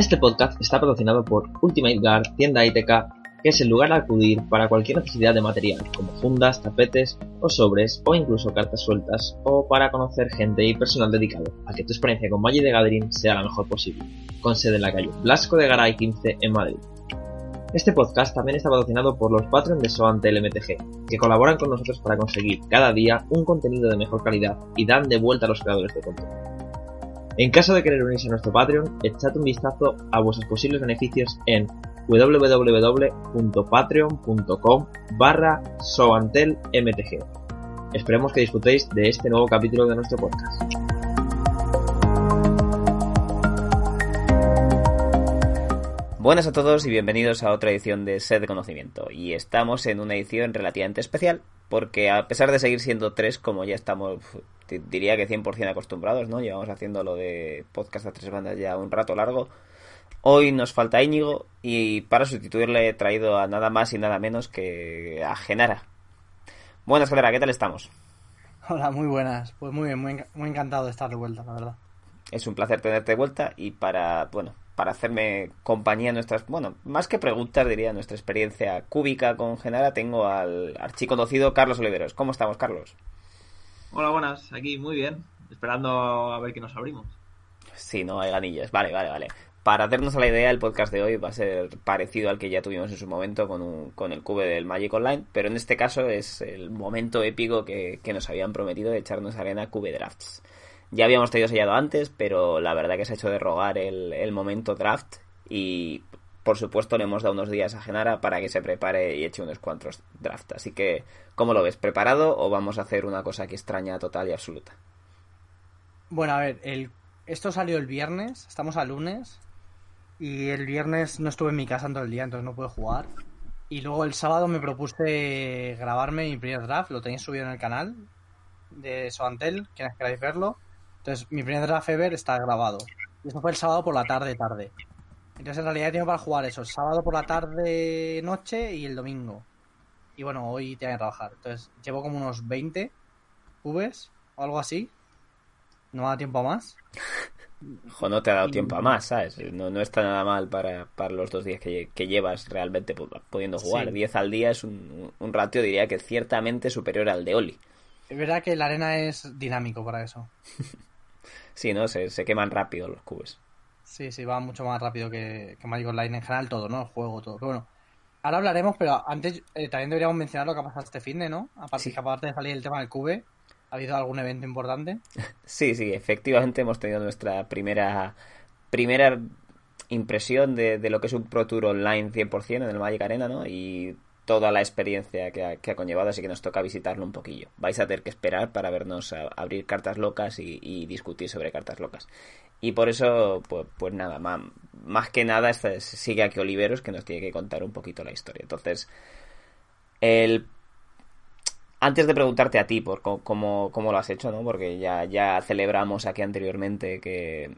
Este podcast está patrocinado por Ultimate Guard, tienda ITK, que es el lugar a acudir para cualquier necesidad de material, como fundas, tapetes o sobres, o incluso cartas sueltas, o para conocer gente y personal dedicado a que tu experiencia con Magic de Gathering sea la mejor posible, con sede en la calle Blasco de Garay 15 en Madrid. Este podcast también está patrocinado por los Patreon de Soantel MTG, que colaboran con nosotros para conseguir cada día un contenido de mejor calidad y dan de vuelta a los creadores de contenido. En caso de querer unirse a nuestro Patreon, echad un vistazo a vuestros posibles beneficios en www.patreon.com barra soantelmtg. Esperemos que disfrutéis de este nuevo capítulo de nuestro podcast. Buenas a todos y bienvenidos a otra edición de Sed de Conocimiento. Y estamos en una edición relativamente especial porque a pesar de seguir siendo tres, como ya estamos, diría que 100% acostumbrados, ¿no? Llevamos haciendo lo de podcast a tres bandas ya un rato largo. Hoy nos falta Íñigo y para sustituirle he traído a nada más y nada menos que a Genara. Buenas, Genara, ¿qué tal estamos? Hola, muy buenas. Pues muy bien, muy, muy encantado de estar de vuelta, la verdad. Es un placer tenerte de vuelta y para, bueno, para hacerme compañía nuestras, bueno, más que preguntas diría nuestra experiencia cúbica con Genara, tengo al archiconocido Carlos Oliveros. ¿Cómo estamos, Carlos? Hola, buenas, aquí muy bien, esperando a ver qué nos abrimos. Sí, no hay ganillas, vale, vale, vale. Para hacernos la idea, el podcast de hoy va a ser parecido al que ya tuvimos en su momento con, con el cube del Magic Online, pero en este caso es el momento épico que, que nos habían prometido de echarnos arena cube drafts. Ya habíamos tenido sellado antes, pero la verdad que se ha hecho de rogar el, el momento draft y por supuesto le hemos dado unos días a Genara para que se prepare y eche unos cuantos draft. Así que, ¿cómo lo ves? ¿Preparado o vamos a hacer una cosa que extraña total y absoluta? Bueno, a ver, el, esto salió el viernes, estamos a lunes, y el viernes no estuve en mi casa todo el día, entonces no pude jugar. Y luego el sábado me propuse grabarme mi primer draft, lo tenéis subido en el canal de Soantel, quienes queráis verlo. Entonces, mi primer draft ever está grabado. Y eso fue el sábado por la tarde, tarde. Entonces, en realidad tengo para jugar eso, el sábado por la tarde, noche y el domingo. Y bueno, hoy tengo que trabajar. Entonces, llevo como unos 20 cubes o algo así. No me da tiempo a más. Ojo, no te ha dado tiempo a más, ¿sabes? No, no está nada mal para, para los dos días que, que llevas realmente pudiendo jugar. Sí. 10 al día es un, un ratio, diría que ciertamente superior al de Oli. Es verdad que la arena es dinámico para eso. Sí, ¿no? Se, se queman rápido los cubos. Sí, sí, va mucho más rápido que, que Magic Online en general, todo, ¿no? El juego, todo. Pero bueno, ahora hablaremos, pero antes eh, también deberíamos mencionar lo que ha pasado este fin de, ¿no? Aparte, Sí. que aparte de salir el tema del cube, ¿ha habido algún evento importante? Sí, sí, efectivamente hemos tenido nuestra primera primera impresión de, de lo que es un Pro Tour online 100% en el Magic Arena, ¿no? Y toda la experiencia que ha, que ha conllevado, así que nos toca visitarlo un poquillo. Vais a tener que esperar para vernos a- abrir cartas locas y, y discutir sobre cartas locas. Y por eso, pues, pues nada, más, más que nada esta- sigue aquí Oliveros que nos tiene que contar un poquito la historia. Entonces, el antes de preguntarte a ti por cómo, cómo lo has hecho, ¿no? Porque ya, ya celebramos aquí anteriormente que,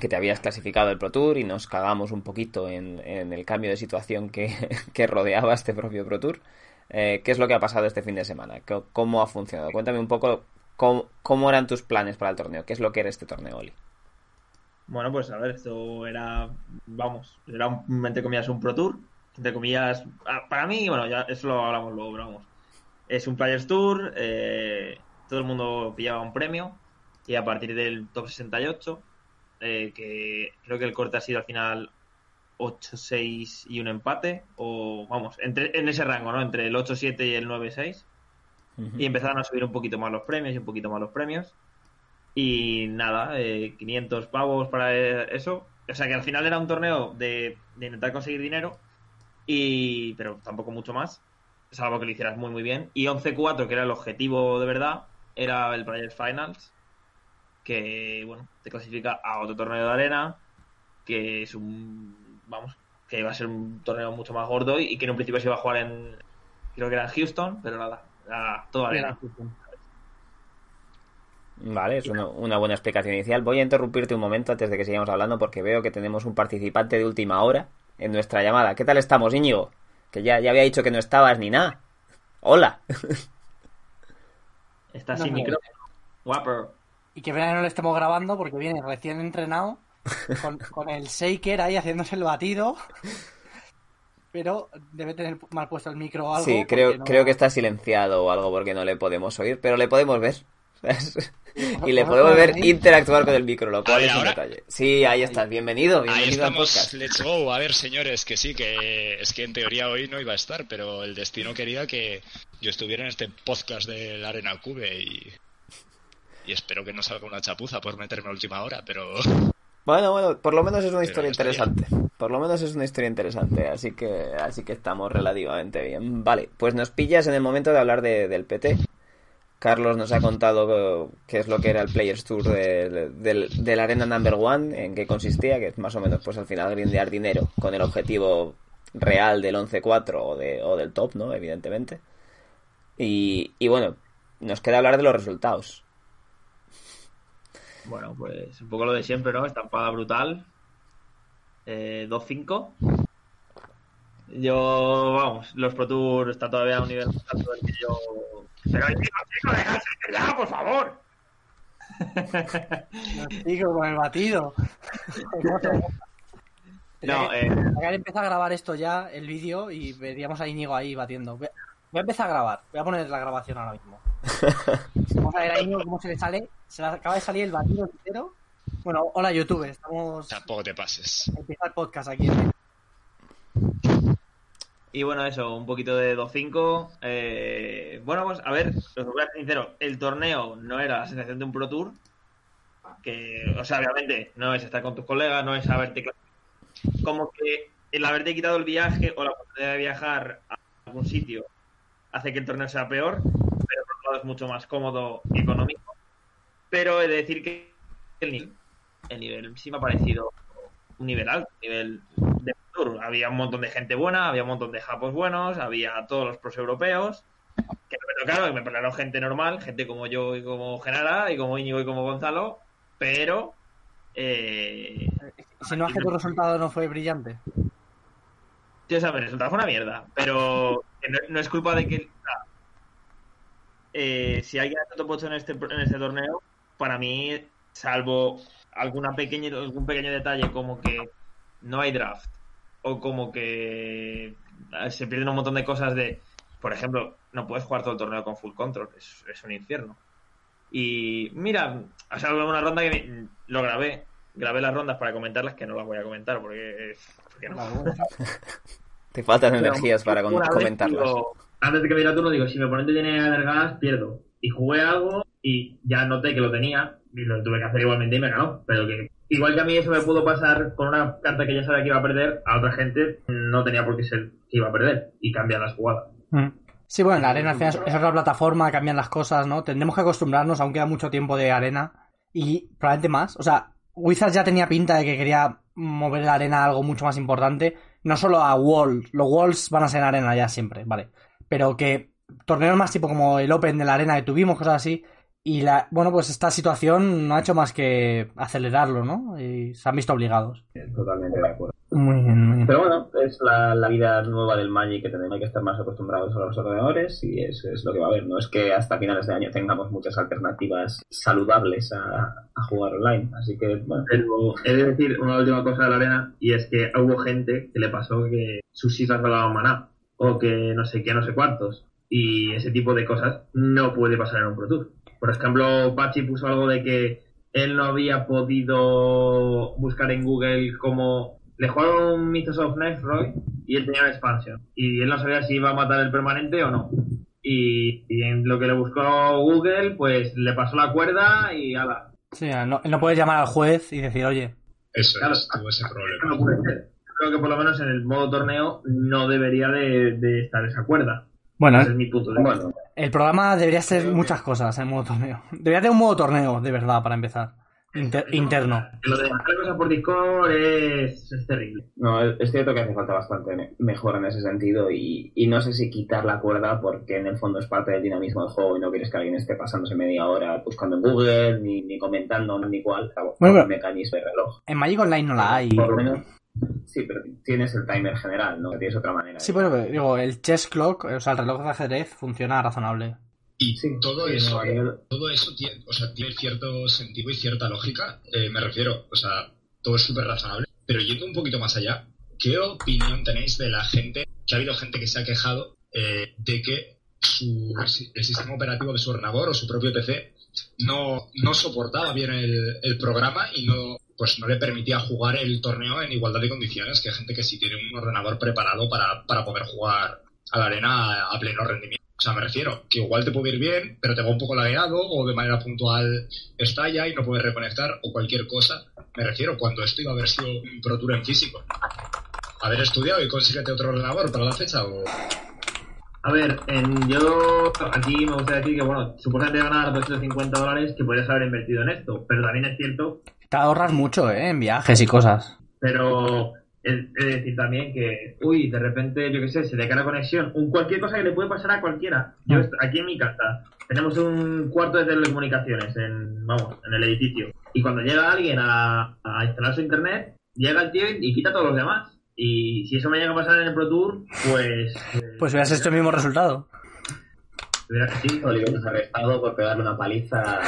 que te habías clasificado el Pro Tour y nos cagamos un poquito en, en el cambio de situación que, que rodeaba este propio Pro Tour. Eh, ¿Qué es lo que ha pasado este fin de semana? ¿Cómo- ¿Cómo ha funcionado? Cuéntame un poco cómo, cómo eran tus planes para el torneo. ¿Qué es lo que era este torneo, Oli? Bueno, pues a ver, esto era, vamos, era un, entre comillas un Pro Tour, entre comillas, ah, para mí, bueno, ya eso lo hablamos luego, pero vamos. Es un Players Tour, eh, todo el mundo pillaba un premio y a partir del top 68, eh, que creo que el corte ha sido al final 8-6 y un empate, o vamos, entre, en ese rango, ¿no? Entre el 8-7 y el 9-6. Y empezaron a subir un poquito más los premios y un poquito más los premios. Y nada, eh, 500 pavos para eh, eso. O sea que al final era un torneo de, de intentar conseguir dinero, y pero tampoco mucho más, salvo que lo hicieras muy muy bien. Y 11-4, que era el objetivo de verdad, era el Players Finals, que bueno, te clasifica a otro torneo de arena, que es un, vamos, que va a ser un torneo mucho más gordo y, y que en un principio se iba a jugar en, creo que era en Houston, pero nada, era todo arena. Vale, es una, una buena explicación inicial. Voy a interrumpirte un momento antes de que sigamos hablando porque veo que tenemos un participante de última hora en nuestra llamada. ¿Qué tal estamos, Íñigo? Que ya, ya había dicho que no estabas ni nada. Hola. Está No, sin no. micrófono. Guapo. Y que pena que no le estemos grabando porque viene recién entrenado con, con el shaker ahí haciéndose el batido. Pero debe tener mal puesto el micro o algo. Sí, creo, no- creo que está silenciado o algo porque no le podemos oír, pero le podemos ver. y le podemos ver interactuar con el micro, lo cual ver, es un ahora. detalle. Sí, ahí estás, bienvenido, Ahí bienvenido al estamos, podcast. let's go. A ver, señores, que sí, que es que en teoría hoy no iba a estar, pero el destino quería que yo estuviera en este podcast de la Arena Cube y, y espero que no salga una chapuza por meterme a última hora, pero Bueno, bueno, por lo menos es una Pero historia interesante. Por lo menos es una historia interesante, así que así que estamos relativamente bien. Vale, pues nos pillas en el momento de hablar de- del PT. Carlos nos ha contado eh, qué es lo que era el Players Tour del, del Arena Number One, en qué consistía, que es más o menos pues al final grindear dinero con el objetivo real del 11-4 o, de, o del top, ¿no? Evidentemente. Y, y bueno, nos queda hablar de los resultados. Bueno, pues un poco lo de siempre, ¿no? Estampada brutal. Eh, 2-5. Yo, vamos, los Pro Tour está todavía a un nivel más alto del que yo. Pero chicos, chicos, dejadse ya, por favor. Digo, con el batido. No, eh, empezar a grabar esto ya, el vídeo, y veríamos a Íñigo ahí batiendo. Voy a voy a empezar a grabar. Voy a poner la grabación ahora mismo. Vamos a ver a Íñigo cómo se le sale. Se le acaba de salir el batido entero. Bueno, hola YouTube, estamos... tampoco te pases. Empieza el podcast aquí. Y bueno, eso, un poquito de 2-5. Eh, bueno, pues a ver, os voy a ser sincero, el torneo no era la sensación de un Pro Tour. Que, o sea, obviamente, no es estar con tus colegas, no es haberte. Como que el haberte quitado el viaje o la oportunidad de viajar a algún sitio hace que el torneo sea peor, pero por otro lado es mucho más cómodo y económico. Pero he de decir que el nivel, el nivel sí me ha parecido un nivel alto, un nivel de tour. Había un montón de gente buena, había un montón de japos buenos, había todos los pros europeos. Que me tocaron, me tocaron gente normal, gente como yo y como Genara, y como Íñigo y como Gonzalo, pero. Eh, Si no es que tu resultado no fue brillante. tío, o sea, el resultado fue una mierda, pero no, no es culpa de que. eh, si alguien ha puesto en este, en este torneo, para mí, salvo alguna pequeña, algún pequeño detalle como que no hay draft o como que eh, se pierden un montón de cosas de, por ejemplo, no puedes jugar todo el torneo con full control, es, es un infierno. Y mira, ha salido una ronda que me- lo grabé, grabé las rondas para comentarlas que no las voy a comentar porque, porque no. Te faltan Pero energías para comentarlas. digo, antes de que me diera turno, digo, si mi oponente tiene alargadas, pierdo. Y jugué algo y ya noté que lo tenía y lo tuve que hacer igualmente y me ganó. Pero que igual que a mí eso me pudo pasar con una carta que ya sabía que iba a perder, a otra gente no tenía por qué ser que iba a perder y cambiar las jugadas. Sí, bueno, la arena al final es otra plataforma, cambian las cosas, ¿no? Tendremos que acostumbrarnos, aún queda mucho tiempo de arena y probablemente más. O sea, Wizards ya tenía pinta de que quería mover la arena a algo mucho más importante, no solo a Wall, los Walls van a ser en arena ya siempre, vale, pero que torneos más tipo como el Open de la arena que tuvimos, cosas así, y la, bueno, pues esta situación no ha hecho más que acelerarlo, ¿no? Y se han visto obligados. Totalmente de acuerdo. Muy bien, muy bien. Pero bueno, es la, la vida nueva del Magic que tenemos que estar más acostumbrados a los ordenadores y es, es lo que va a haber. No es que hasta finales de año tengamos muchas alternativas saludables a, a jugar online. Así que, bueno. Pero he de decir una última cosa de la arena y es que hubo gente que le pasó que sus islas regalaban maná o que no sé qué, no sé cuántos. Y ese tipo de cosas no puede pasar en un Pro Tour. Por ejemplo, Pachi puso algo de que él no había podido buscar en Google como le jugaron un Mythos of Roy y él tenía una expansión. Y él no sabía si iba a matar el permanente o no. Y, y en lo que le buscó Google, pues le pasó la cuerda y ala. Sí, no, no puedes llamar al juez y decir, oye, Eso Claro. es, tuvo ese problema. no puede ser. Creo que por lo menos en el modo torneo no debería de, de estar esa cuerda. Bueno, Ese es mi punto de vista. Bueno, El programa debería ser muchas cosas en modo torneo. Debería tener un modo torneo, de verdad, para empezar. Inter- interno. Lo de hacer cosas por Discord es, es terrible. no, es cierto que hace falta bastante me- mejora en ese sentido y, y no sé si quitar la cuerda porque en el fondo es parte del dinamismo del juego y no quieres que alguien esté pasándose media hora buscando en Google ni, ni comentando ni cual Bueno, mecanismo de reloj. En Magic Online no la hay. Por lo menos, sí, pero tienes el timer general, ¿no? Tienes otra manera. Sí, pero digo, el chess clock, o sea, el reloj de ajedrez funciona razonable. Y Sí, todo sí, eso, todo eso tiene, o sea, tiene cierto sentido y cierta lógica. Eh, me refiero, o sea, todo es súper razonable. Pero yendo un poquito más allá, ¿qué opinión tenéis de la gente, que ha habido gente que se ha quejado eh, de que su, el sistema operativo de su ordenador o su propio PC no, no soportaba bien el, programa y no, pues no le permitía jugar el torneo en igualdad de condiciones que gente que sí tiene un ordenador preparado para, para poder jugar a la arena a, a pleno rendimiento. O sea, me refiero que igual te puede ir bien, pero te va un poco lagueado o de manera puntual estalla y no puedes reconectar o cualquier cosa. Me refiero cuando esto iba a haber sido un Pro Tour en físico. Haber estudiado y consíguete otro ordenador para la fecha o... A ver, en, yo aquí me gustaría decir que, bueno, supuestamente ganar 250 dólares que podrías haber invertido en esto, pero también es cierto, Te ahorras mucho, ¿eh? En viajes y cosas. pero es, es decir también que, uy, de repente, yo qué sé, se le cae la conexión, un cualquier cosa que le puede pasar a cualquiera. Yo est- aquí en mi casa tenemos un cuarto de telecomunicaciones en, vamos, en el edificio, y cuando llega alguien a, a instalar su internet, llega el tío y, y quita a todos los demás. Y si eso me llega a pasar en el Pro Tour, pues... eh, Pues hubieras hecho el mismo resultado. hubiera que sí. O le hubieras arrestado por pegarle una paliza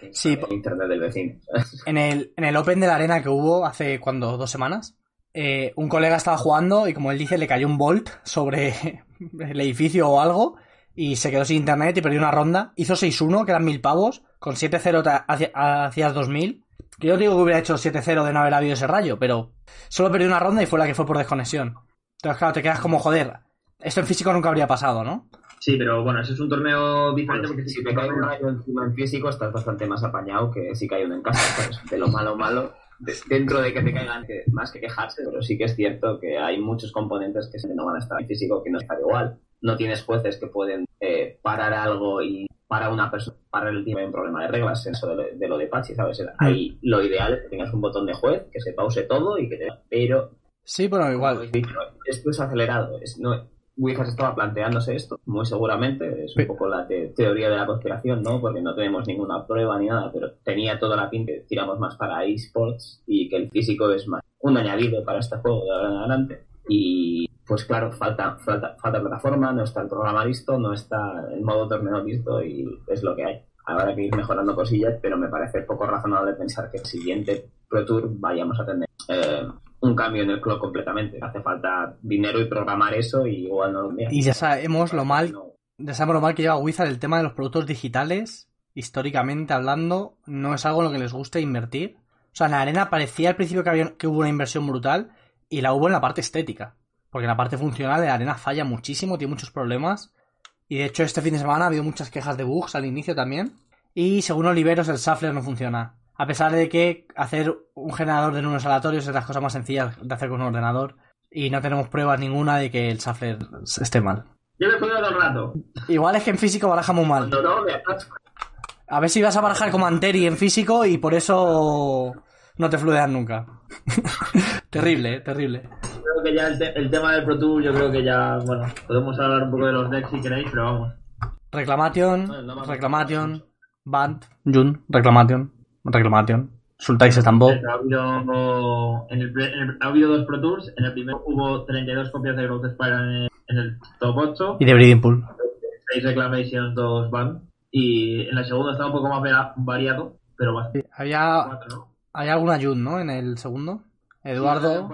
en Sí, el internet del vecino. En el, en el Open de la Arena que hubo hace, cuando Dos semanas. eh, un colega estaba jugando y como él dice, le cayó un bolt sobre el edificio o algo y se quedó sin internet y perdió una ronda. Hizo 6-1, que eran mil pavos, con 7-0 te hacia- hacías 2000. Que yo no digo que hubiera hecho 7-0 de no haber habido ese rayo, pero solo perdió una ronda y fue la que fue por desconexión. Entonces, claro, te quedas como, joder, esto en físico nunca habría pasado, ¿no? Sí, pero bueno, ese es un torneo diferente porque si te cae un rayo encima en físico, estás bastante más apañado que si cae uno en casa. De lo malo, malo. de- dentro de que te caigan, que, más que quejarse, pero sí que es cierto que hay muchos componentes que no van a estar en físico que no está igual. No tienes jueces que pueden eh, parar algo y para una persona, para el hay un problema de reglas, eso de lo de, lo de Pachi, ¿sabes? Ahí lo ideal es que tengas un botón de juez, que se pause todo y que te... Pero Sí, como igual. dicho, esto es acelerado. Es, no, Wizards estaba planteándose esto, muy seguramente. Es un Sí. poco la te- teoría de la conspiración, ¿no? Porque no tenemos ninguna prueba ni nada, pero tenía toda la pinta que tiramos más para esports y que el físico es más un añadido para este juego de ahora en adelante. Y pues claro, falta, falta, falta plataforma, no está el programa listo, no está el modo torneo listo y es lo que hay. Habrá que ir mejorando cosillas, pero me parece poco razonable pensar que el siguiente Pro Tour vayamos a tener eh, un cambio en el club completamente. Hace falta dinero y programar eso y igual no lo envían. Y ya sabemos lo mal No. Ya sabemos lo mal que lleva Wizard el tema de los productos digitales, históricamente hablando, no es algo en lo que les guste invertir. O sea, en la arena parecía al principio que, había, que hubo una inversión brutal y la hubo en la parte estética. Porque en la parte funcional la arena falla muchísimo, tiene muchos problemas. Y de hecho este fin de semana ha habido muchas quejas de bugs al inicio también. Y según Oliveros el Shuffler no funciona. A pesar de que hacer un generador de números aleatorios es de las cosas más sencillas de hacer con un ordenador. Y no tenemos pruebas ninguna de que el Shuffler esté mal. Yo me todo el rato. Igual es que en físico baraja muy mal. Cuando no, me. A ver si vas a barajar como Anteri en físico y por eso no te fluedean nunca. terrible, eh, terrible. Creo que ya el, te- el tema del Pro Tour, yo creo que ya, bueno, podemos hablar un poco de los decks si queréis, pero vamos. Reclamation, Bueno, Reclamation, Band, Jun, Reclamation, Reclamation. Sultai se estampó. Ha habido, en el, pre- en el- ha habido dos Pro Tours. En el primero hubo 32 copias de Growth Spire en el, en el top 8, Y de Breeding Pool. 6 Reclamations, 2 Band. Y en la segunda está un poco más varia- variado, pero bastante. Había, había alguna Jun, ¿no? En el segundo. Eduardo.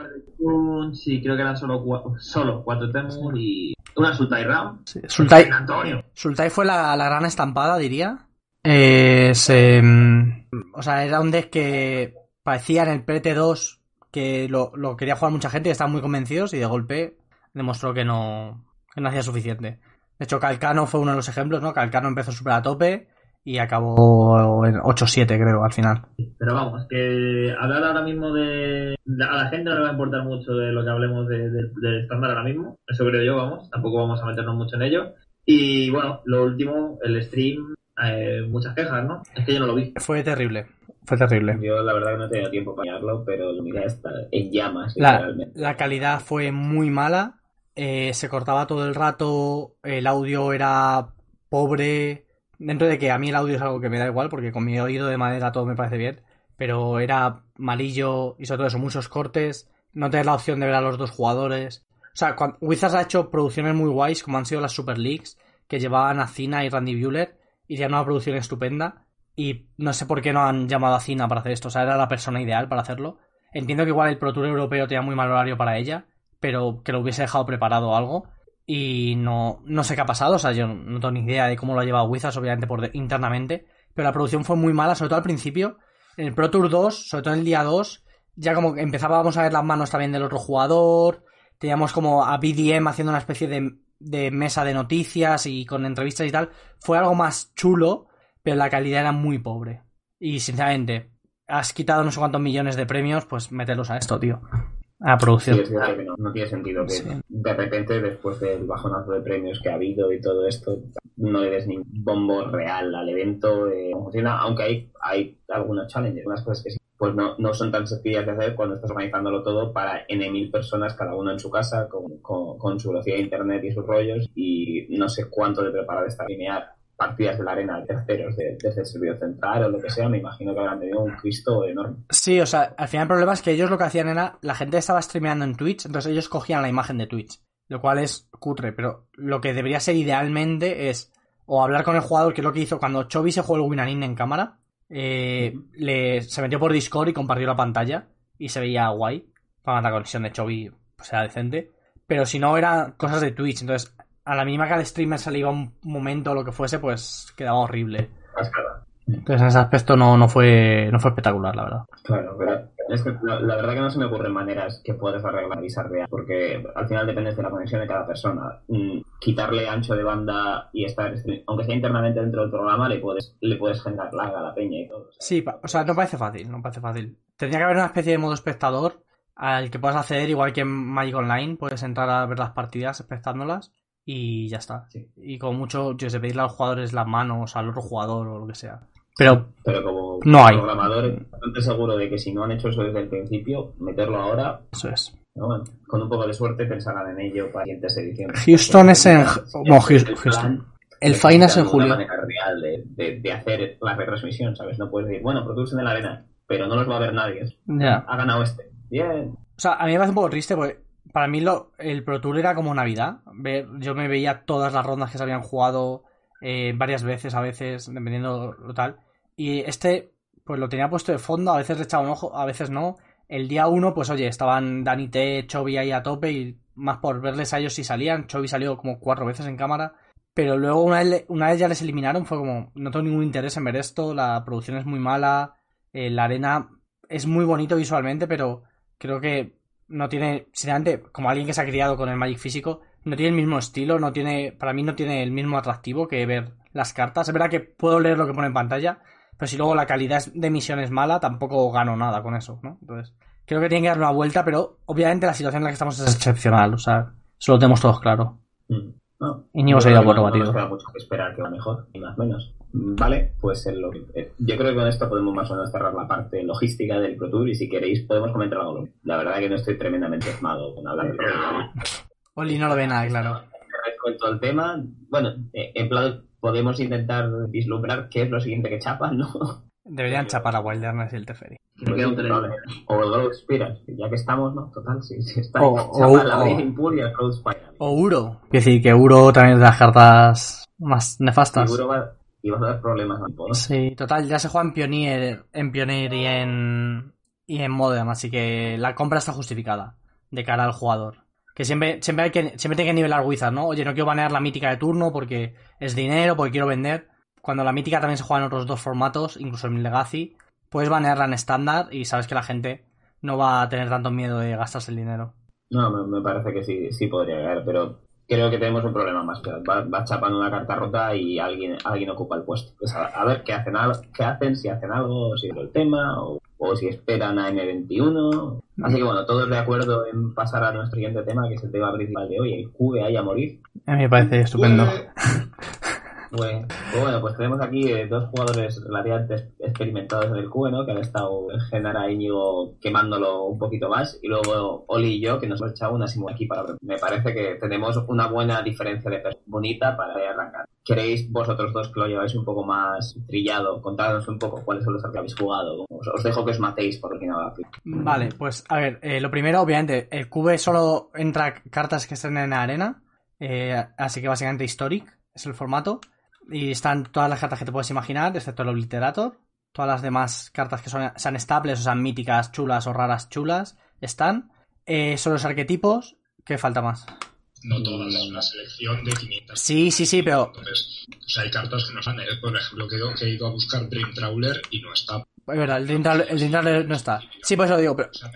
Sí, creo que eran solo, cua- solo cuatro Temur y una Sultai Ram. Sí, Sultai, Antonio. Sultai fue la, la gran estampada, diría. Eh, se, mm, o sea, era un deck que parecía en el PT2 que lo, lo quería jugar mucha gente y estaban muy convencidos y de golpe demostró que no, que no hacía suficiente. De hecho, Calcano fue uno de los ejemplos, ¿no? Calcano empezó súper a tope y acabó en 8-7, creo, al final. Pero vamos, que hablar ahora mismo de... A la gente no le va a importar mucho de lo que hablemos de- de- del estándar ahora mismo. Eso creo yo, vamos. Tampoco vamos a meternos mucho en ello. Y bueno, lo último, el stream, eh, muchas quejas, ¿no? Es que yo no lo vi. Fue terrible. Fue terrible. Yo la verdad que no he tenido tiempo para mirarlo, pero lo miré hasta en llamas, La, literalmente. la calidad fue muy mala. eh, se cortaba todo el rato. El audio era pobre. Dentro de que a mí el audio es algo que me da igual, porque con mi oído de madera todo me parece bien. Pero era malillo y sobre todo eso, muchos cortes. No tener la opción de ver a los dos jugadores. O sea, cuan- Wizards ha hecho producciones muy guays, como han sido las Super Leagues, que llevaban a Cina y Randy Bueller, y ya una producción estupenda. y no sé por qué no han llamado a Cina para hacer esto. O sea, era la persona ideal para hacerlo. Entiendo que igual el Pro Tour europeo tenía muy mal horario para ella, pero que lo hubiese dejado preparado algo. Y no, no sé qué ha pasado, o sea, yo no tengo ni idea de cómo lo ha llevado Wizards, obviamente por internamente, pero la producción fue muy mala, sobre todo al principio. En el Pro Tour 2, sobre todo en el día 2, ya como empezábamos a ver las manos también del otro jugador, teníamos como a BDM haciendo una especie de, de mesa de noticias y con entrevistas y tal. Fue algo más chulo, pero la calidad era muy pobre. Y sinceramente, has quitado no sé cuántos millones de premios, pues mételos a esto, tío. A producción. Sí, es cierto que no, no tiene sentido que Sí. de repente, después del bajonazo de premios que ha habido y todo esto, no le des ningún bombo real al evento. eh, funciona, aunque hay, hay algunos challenges, algunas cosas que sí, pues no, no son tan sencillas de hacer cuando estás organizándolo todo para N mil personas, cada uno en su casa, con, con, con su velocidad de internet y sus rollos, y no sé cuánto de preparar esta linear partidas de la arena de terceros de- desde el servidor central o lo que sea, me imagino que habrán tenido un Cristo enorme. Sí, o sea, al final el problema es que ellos lo que hacían era, la gente estaba streameando en Twitch, entonces ellos cogían la imagen de Twitch, lo cual es cutre, pero lo que debería ser idealmente es o hablar con el jugador, que es lo que hizo cuando Chovy se jugó el Winanin en cámara, eh, le, se metió por Discord y compartió la pantalla y se veía guay, para la conexión de Chovy pues, sea decente, pero si no eran cosas de Twitch, entonces a la mínima que al streamer se le iba un momento o lo que fuese, pues quedaba horrible. Entonces en ese aspecto no, no fue no fue espectacular, la verdad. Claro, pero es que la, la verdad que no se me ocurren maneras que puedas arreglar avisar real, porque al final dependes de la conexión de cada persona. Mm, quitarle ancho de banda y estar, aunque sea internamente dentro del programa, le puedes, le puedes generar lag a la peña y todo. Sí, o sea, no parece fácil, no parece fácil. Tendría que haber una especie de modo espectador al que puedas acceder, igual que en Magic Online, puedes entrar a ver las partidas espectándolas y ya está. Sí. Y con mucho, yo sé, pedirle a los jugadores las manos, al otro jugador o lo que sea. Pero, Pero como No hay. programador, estoy bastante seguro de que si no han hecho eso desde el principio, meterlo ahora, eso es. ¿no? Bueno, con un poco de suerte pensarán en ello para siguientes ediciones. Houston es en- Porque no, Houston- el Houston. Final es en una julio. manera real de, de- de hacer la retransmisión, ¿sabes? No puedes decir, bueno, producen en la arena, pero no los va a ver nadie. Ya. Ha ganado este. Bien. O sea, a mí me parece un poco triste porque para mí lo, el Pro Tour era como Navidad. Yo me veía todas las rondas que se habían jugado eh, varias veces, a veces, dependiendo lo tal. Y este, pues lo tenía puesto de fondo, a veces le echaba un ojo, a veces no. El día uno, pues oye, estaban Dani T, Chovy ahí a tope y más por verles a ellos si salían. Chovy salió como cuatro veces en cámara. Pero luego una vez, una vez ya les eliminaron, fue como, no tengo ningún interés en ver esto, la producción es muy mala, eh, la arena es muy bonito visualmente, pero creo que no tiene, sinceramente, como alguien que se ha criado con el Magic físico, no tiene el mismo estilo, no tiene, para mí no tiene el mismo atractivo que ver las cartas. Es verdad que puedo leer lo que pone en pantalla, pero si luego la calidad de emisión es mala, tampoco gano nada con eso, ¿no? Entonces, creo que tiene que dar una vuelta, pero obviamente la situación en la que estamos es excepcional, o sea, eso lo tenemos todos claro. Mm. No. Íñigo Yo se ha ido creo que por no- lo no batido. nos queda mucho que esperar que va mejor, ni más menos. Vale, pues el, eh, yo creo que con esto podemos más o menos cerrar la parte logística del Pro Tour y si queréis podemos comentar algo. La verdad que no estoy tremendamente esmado con hablar del programa. Oli no lo ve nada claro. Respecto al tema, bueno, eh, en plan podemos intentar vislumbrar qué es lo siguiente que chapan, ¿no? Deberían chapar a Wilderness y el Teferi. Pues sí. O el Growth Spiral, ya que estamos, ¿no? Total, si, si está O- la o- Pool y el Growth Spiral. O Uro. Quiero decir que Uro también es de las cartas más nefastas. Seguro va, y vas a dar problemas al ¿no? Sí, total, ya se juega en Pioneer, en Pioneer y en, y en Modern, así que la compra está justificada de cara al jugador. Que siempre, siempre hay que, siempre tiene que nivelar Wizard, ¿no? Oye, no quiero banear la mítica de turno porque es dinero, porque quiero vender. Cuando la mítica también se juega en otros dos formatos, incluso en Legacy, puedes banearla en estándar y sabes que la gente no va a tener tanto miedo de gastarse el dinero. No, me, me parece que sí, sí podría haber, pero creo que tenemos un problema más. que Va, va chapando una carta rota y alguien, alguien ocupa el puesto. Pues a, a ver qué hacen, qué hacen, si hacen algo, si es el tema, o, o si esperan a M21. Así que bueno, todos de acuerdo en pasar a nuestro siguiente tema, que es el tema principal de hoy, el QA a morir. A mí me parece estupendo. Bueno, pues bueno, pues tenemos aquí eh, dos jugadores relativamente experimentados en el QE, ¿no? Que han estado Genara y Íñigo quemándolo un poquito más. Y luego Oli y yo, que nos hemos echado una simulación aquí para... Me parece que tenemos una buena diferencia de peso bonita para arrancar. ¿Queréis vosotros dos que lo lleváis un poco más trillado? Contadnos un poco cuáles son los que habéis jugado. Os, dejo que os matéis por aquí nada. Vale, pues a ver, eh, lo primero, obviamente, el QB solo entra cartas que estén en la arena, eh, así que básicamente Historic es el formato. Y están todas las cartas que te puedes imaginar, excepto el Obliterator. Todas las demás cartas que son, sean estables, o sean míticas, chulas o raras chulas, están. Eh, son los arquetipos. ¿Qué falta más? No todas, una selección de 500. Sí, sí, sí, pero Entonces, o sea, hay cartas que no están. eh, Por ejemplo, que he, ido a buscar Dream Trawler y no está. es verdad, el Dream Traveler- el Dream Traveler no está. Sí, pues lo digo, pero O sea,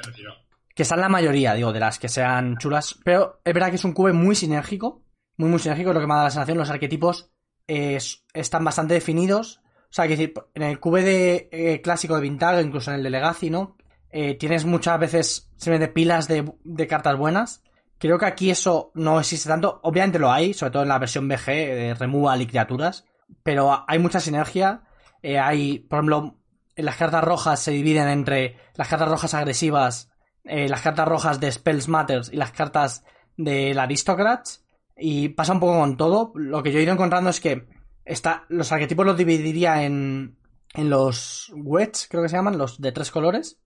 que están la mayoría, digo, de las que sean chulas. Pero es verdad que es un cube muy sinérgico. Muy, muy sinérgico, es lo que me ha dado la sensación. Los arquetipos eh, están bastante definidos. O sea, que en el cube de, eh, clásico de Vintage, incluso en el de Legacy, ¿no? Eh, tienes muchas veces simplemente pilas de, cartas buenas. Creo que aquí eso no existe tanto. Obviamente lo hay, sobre todo en la versión BG, de Removal y criaturas. Pero hay mucha sinergia. Eh, hay, por ejemplo, las cartas rojas se dividen entre las cartas rojas agresivas, eh, las cartas rojas de Spells Matters y las cartas del Aristocrats. Y pasa un poco con todo. Lo que yo he ido encontrando es que está, los arquetipos los dividiría en, en los wets, creo que se llaman, los de tres colores.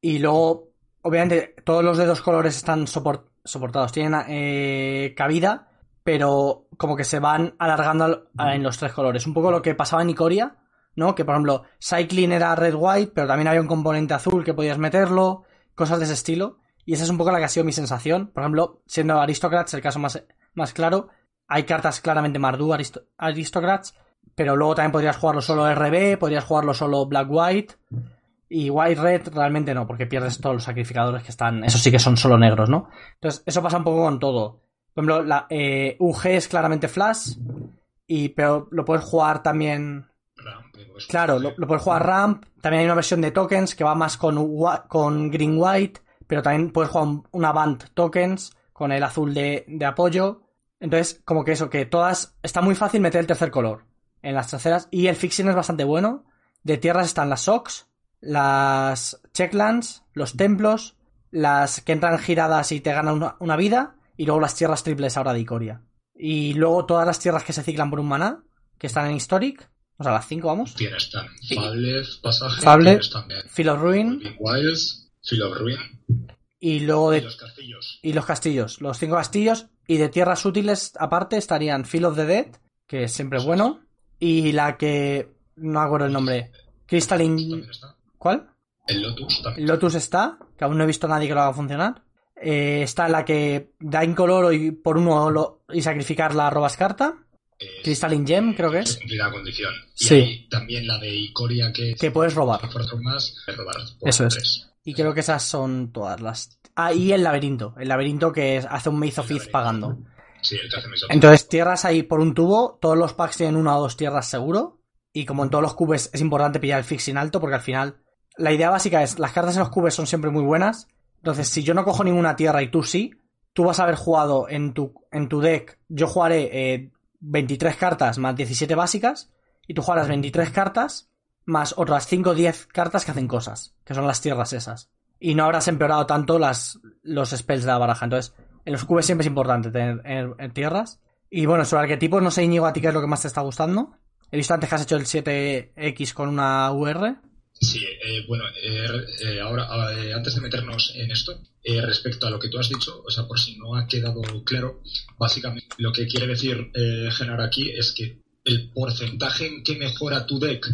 Y luego, obviamente, todos los de dos colores están sopor- soportados, tienen eh, cabida, pero como que se van alargando al- en los tres colores. Un poco lo que pasaba en Icoria, ¿no? Que por ejemplo, Cycling era red-white, pero también había un componente azul que podías meterlo, cosas de ese estilo. Y esa es un poco la que ha sido mi sensación. Por ejemplo, siendo Aristocrats el caso más, más claro, hay cartas claramente Mardu Aristo- Aristocrats, pero luego también podrías jugarlo solo RB, podrías jugarlo solo Black-White. Y White Red realmente no, porque pierdes todos los sacrificadores que están. Eso sí que son solo negros, ¿no? Entonces, eso pasa un poco con todo. Por ejemplo, la eh, UG es claramente Flash. Y, pero lo puedes jugar también. Ramp, Claro, lo, lo puedes jugar Ramp. También hay una versión de tokens que va más con, con Green White. Pero también puedes jugar un- una Band Tokens con el azul de, de apoyo. Entonces, como que eso, que todas. Está muy fácil meter el tercer color en las traseras. Y el fixing es bastante bueno. De tierras están las Sox, las Checklands, los templos, las que entran giradas y te ganan una, una vida. Y luego las tierras triples ahora de Icoria. Y luego todas las tierras que se ciclan por un maná, que están en Historic. O sea, las cinco, vamos. Tienes también Fable, pasaje. Fable. Of Ruin. Wilds, Ruin. Y luego Y los castillos. Y los castillos, los cinco castillos. Y de tierras útiles aparte estarían Field of the Dead, que es siempre bueno. Y la que. No acuerdo el nombre. Crystalline. ¿Cuál? El Lotus también. Lotus está, que aún no he visto a nadie que lo haga funcionar. Eh, está la que da incoloro y por uno lo- y sacrificarla robas carta. Es- Crystalline Gem, creo que es cumplir la condición. Y Sí. hay también la de Icoria que Que puedes robar. más, Eso es. Y creo que esas son todas las. Ah, y el laberinto. El laberinto que es- hace un Maze of pagando. Sí, el que hace Entonces, tierras ahí por un tubo, todos los packs tienen una o dos tierras seguro. Y como en todos los cubes es importante pillar el fixing alto, porque al final la idea básica es, las cartas en los cubes son siempre muy buenas. Entonces, si yo no cojo ninguna tierra y tú sí, tú vas a haber jugado en tu, en tu deck, yo jugaré eh, 23 cartas más 17 básicas, y tú jugarás 23 cartas más otras 5 o 10 cartas que hacen cosas, que son las tierras esas. Y no habrás empeorado tanto las, los spells de la baraja. Entonces, en los cubes siempre es importante tener en- en tierras. Y bueno, sobre arquetipos, no sé, Íñigo, a ti qué es lo que más te está gustando. He visto antes que has hecho el 7X con una UR. Sí, eh, bueno, eh, eh, ahora, eh, antes de meternos en esto, eh, respecto a lo que tú has dicho, o sea, por si no ha quedado claro, básicamente lo que quiere decir eh, Genaro aquí es que el porcentaje en que mejora tu deck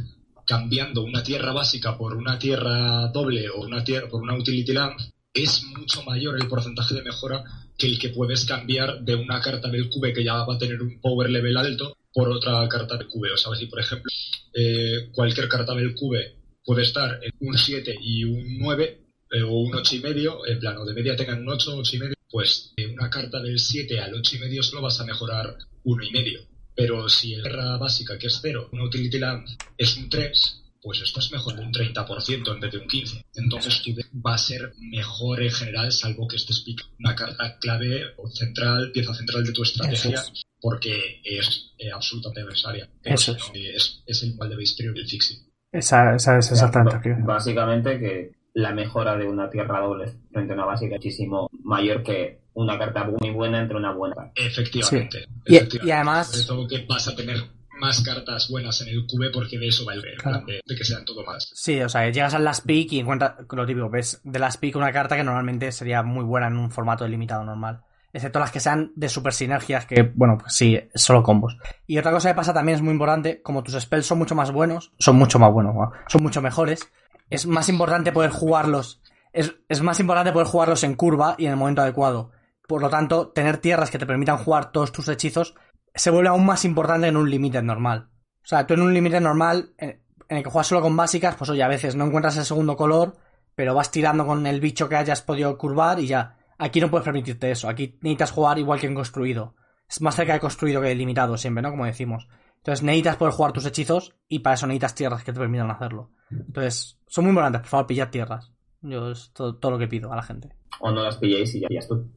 cambiando una tierra básica por una tierra doble o una tierra por una utility land es mucho mayor el porcentaje de mejora que el que puedes cambiar de una carta del cube que ya va a tener un power level alto por otra carta del cube. O sea, si por ejemplo eh, cualquier carta del cube puede estar en un 7 y un 9 eh, o un 8 y medio, en plan, o de media tengan un 8, 8 y medio, pues de una carta del 7 al 8 y medio solo vas a mejorar uno y medio. Pero si el guerra básica, que es 0, una utility land, es un 3, pues esto es mejor de un 30% en vez de un 15%. Entonces tu deck va a ser mejor en general, salvo que estés picando una carta clave o central, pieza central de tu estrategia, porque es eh, absolutamente necesaria. Pero Eso si no, es. es el mal de base y el fixing. Esa, esa es Ba- Básicamente que la mejora de una tierra doble frente a una básica es muchísimo mayor que una carta muy buena entre una buena. Efectivamente. Y- efectivamente. y además- Sobre todo que vas a tener más cartas buenas en el QB porque de eso va el en Claro. plan de, de que sean todo más. Sí, o sea, llegas al last pick y encuentras lo típico, ves de last pick una carta que normalmente sería muy buena en un formato delimitado normal. excepto las que sean de super sinergias, que, bueno, pues sí, solo combos. Y otra cosa que pasa también es muy importante, como tus spells son mucho más buenos, son mucho más buenos, son mucho mejores, es más importante poder jugarlos, es, es más importante poder jugarlos en curva y en el momento adecuado. Por lo tanto, tener tierras que te permitan jugar todos tus hechizos se vuelve aún más importante en un límite normal. O sea, tú en un límite normal, en, en el que juegas solo con básicas, pues oye, a veces no encuentras el segundo color, pero vas tirando con el bicho que hayas podido curvar y ya. Aquí no puedes permitirte eso. Aquí necesitas jugar igual que en construido. Es más cerca de construido que de limitado siempre, ¿no? Como decimos. Entonces necesitas poder jugar tus hechizos y para eso necesitas tierras que te permitan hacerlo. Entonces, son muy importantes, por favor, pillad tierras. Yo es todo, lo que pido a la gente. O no las pilléis y ya pillas tú.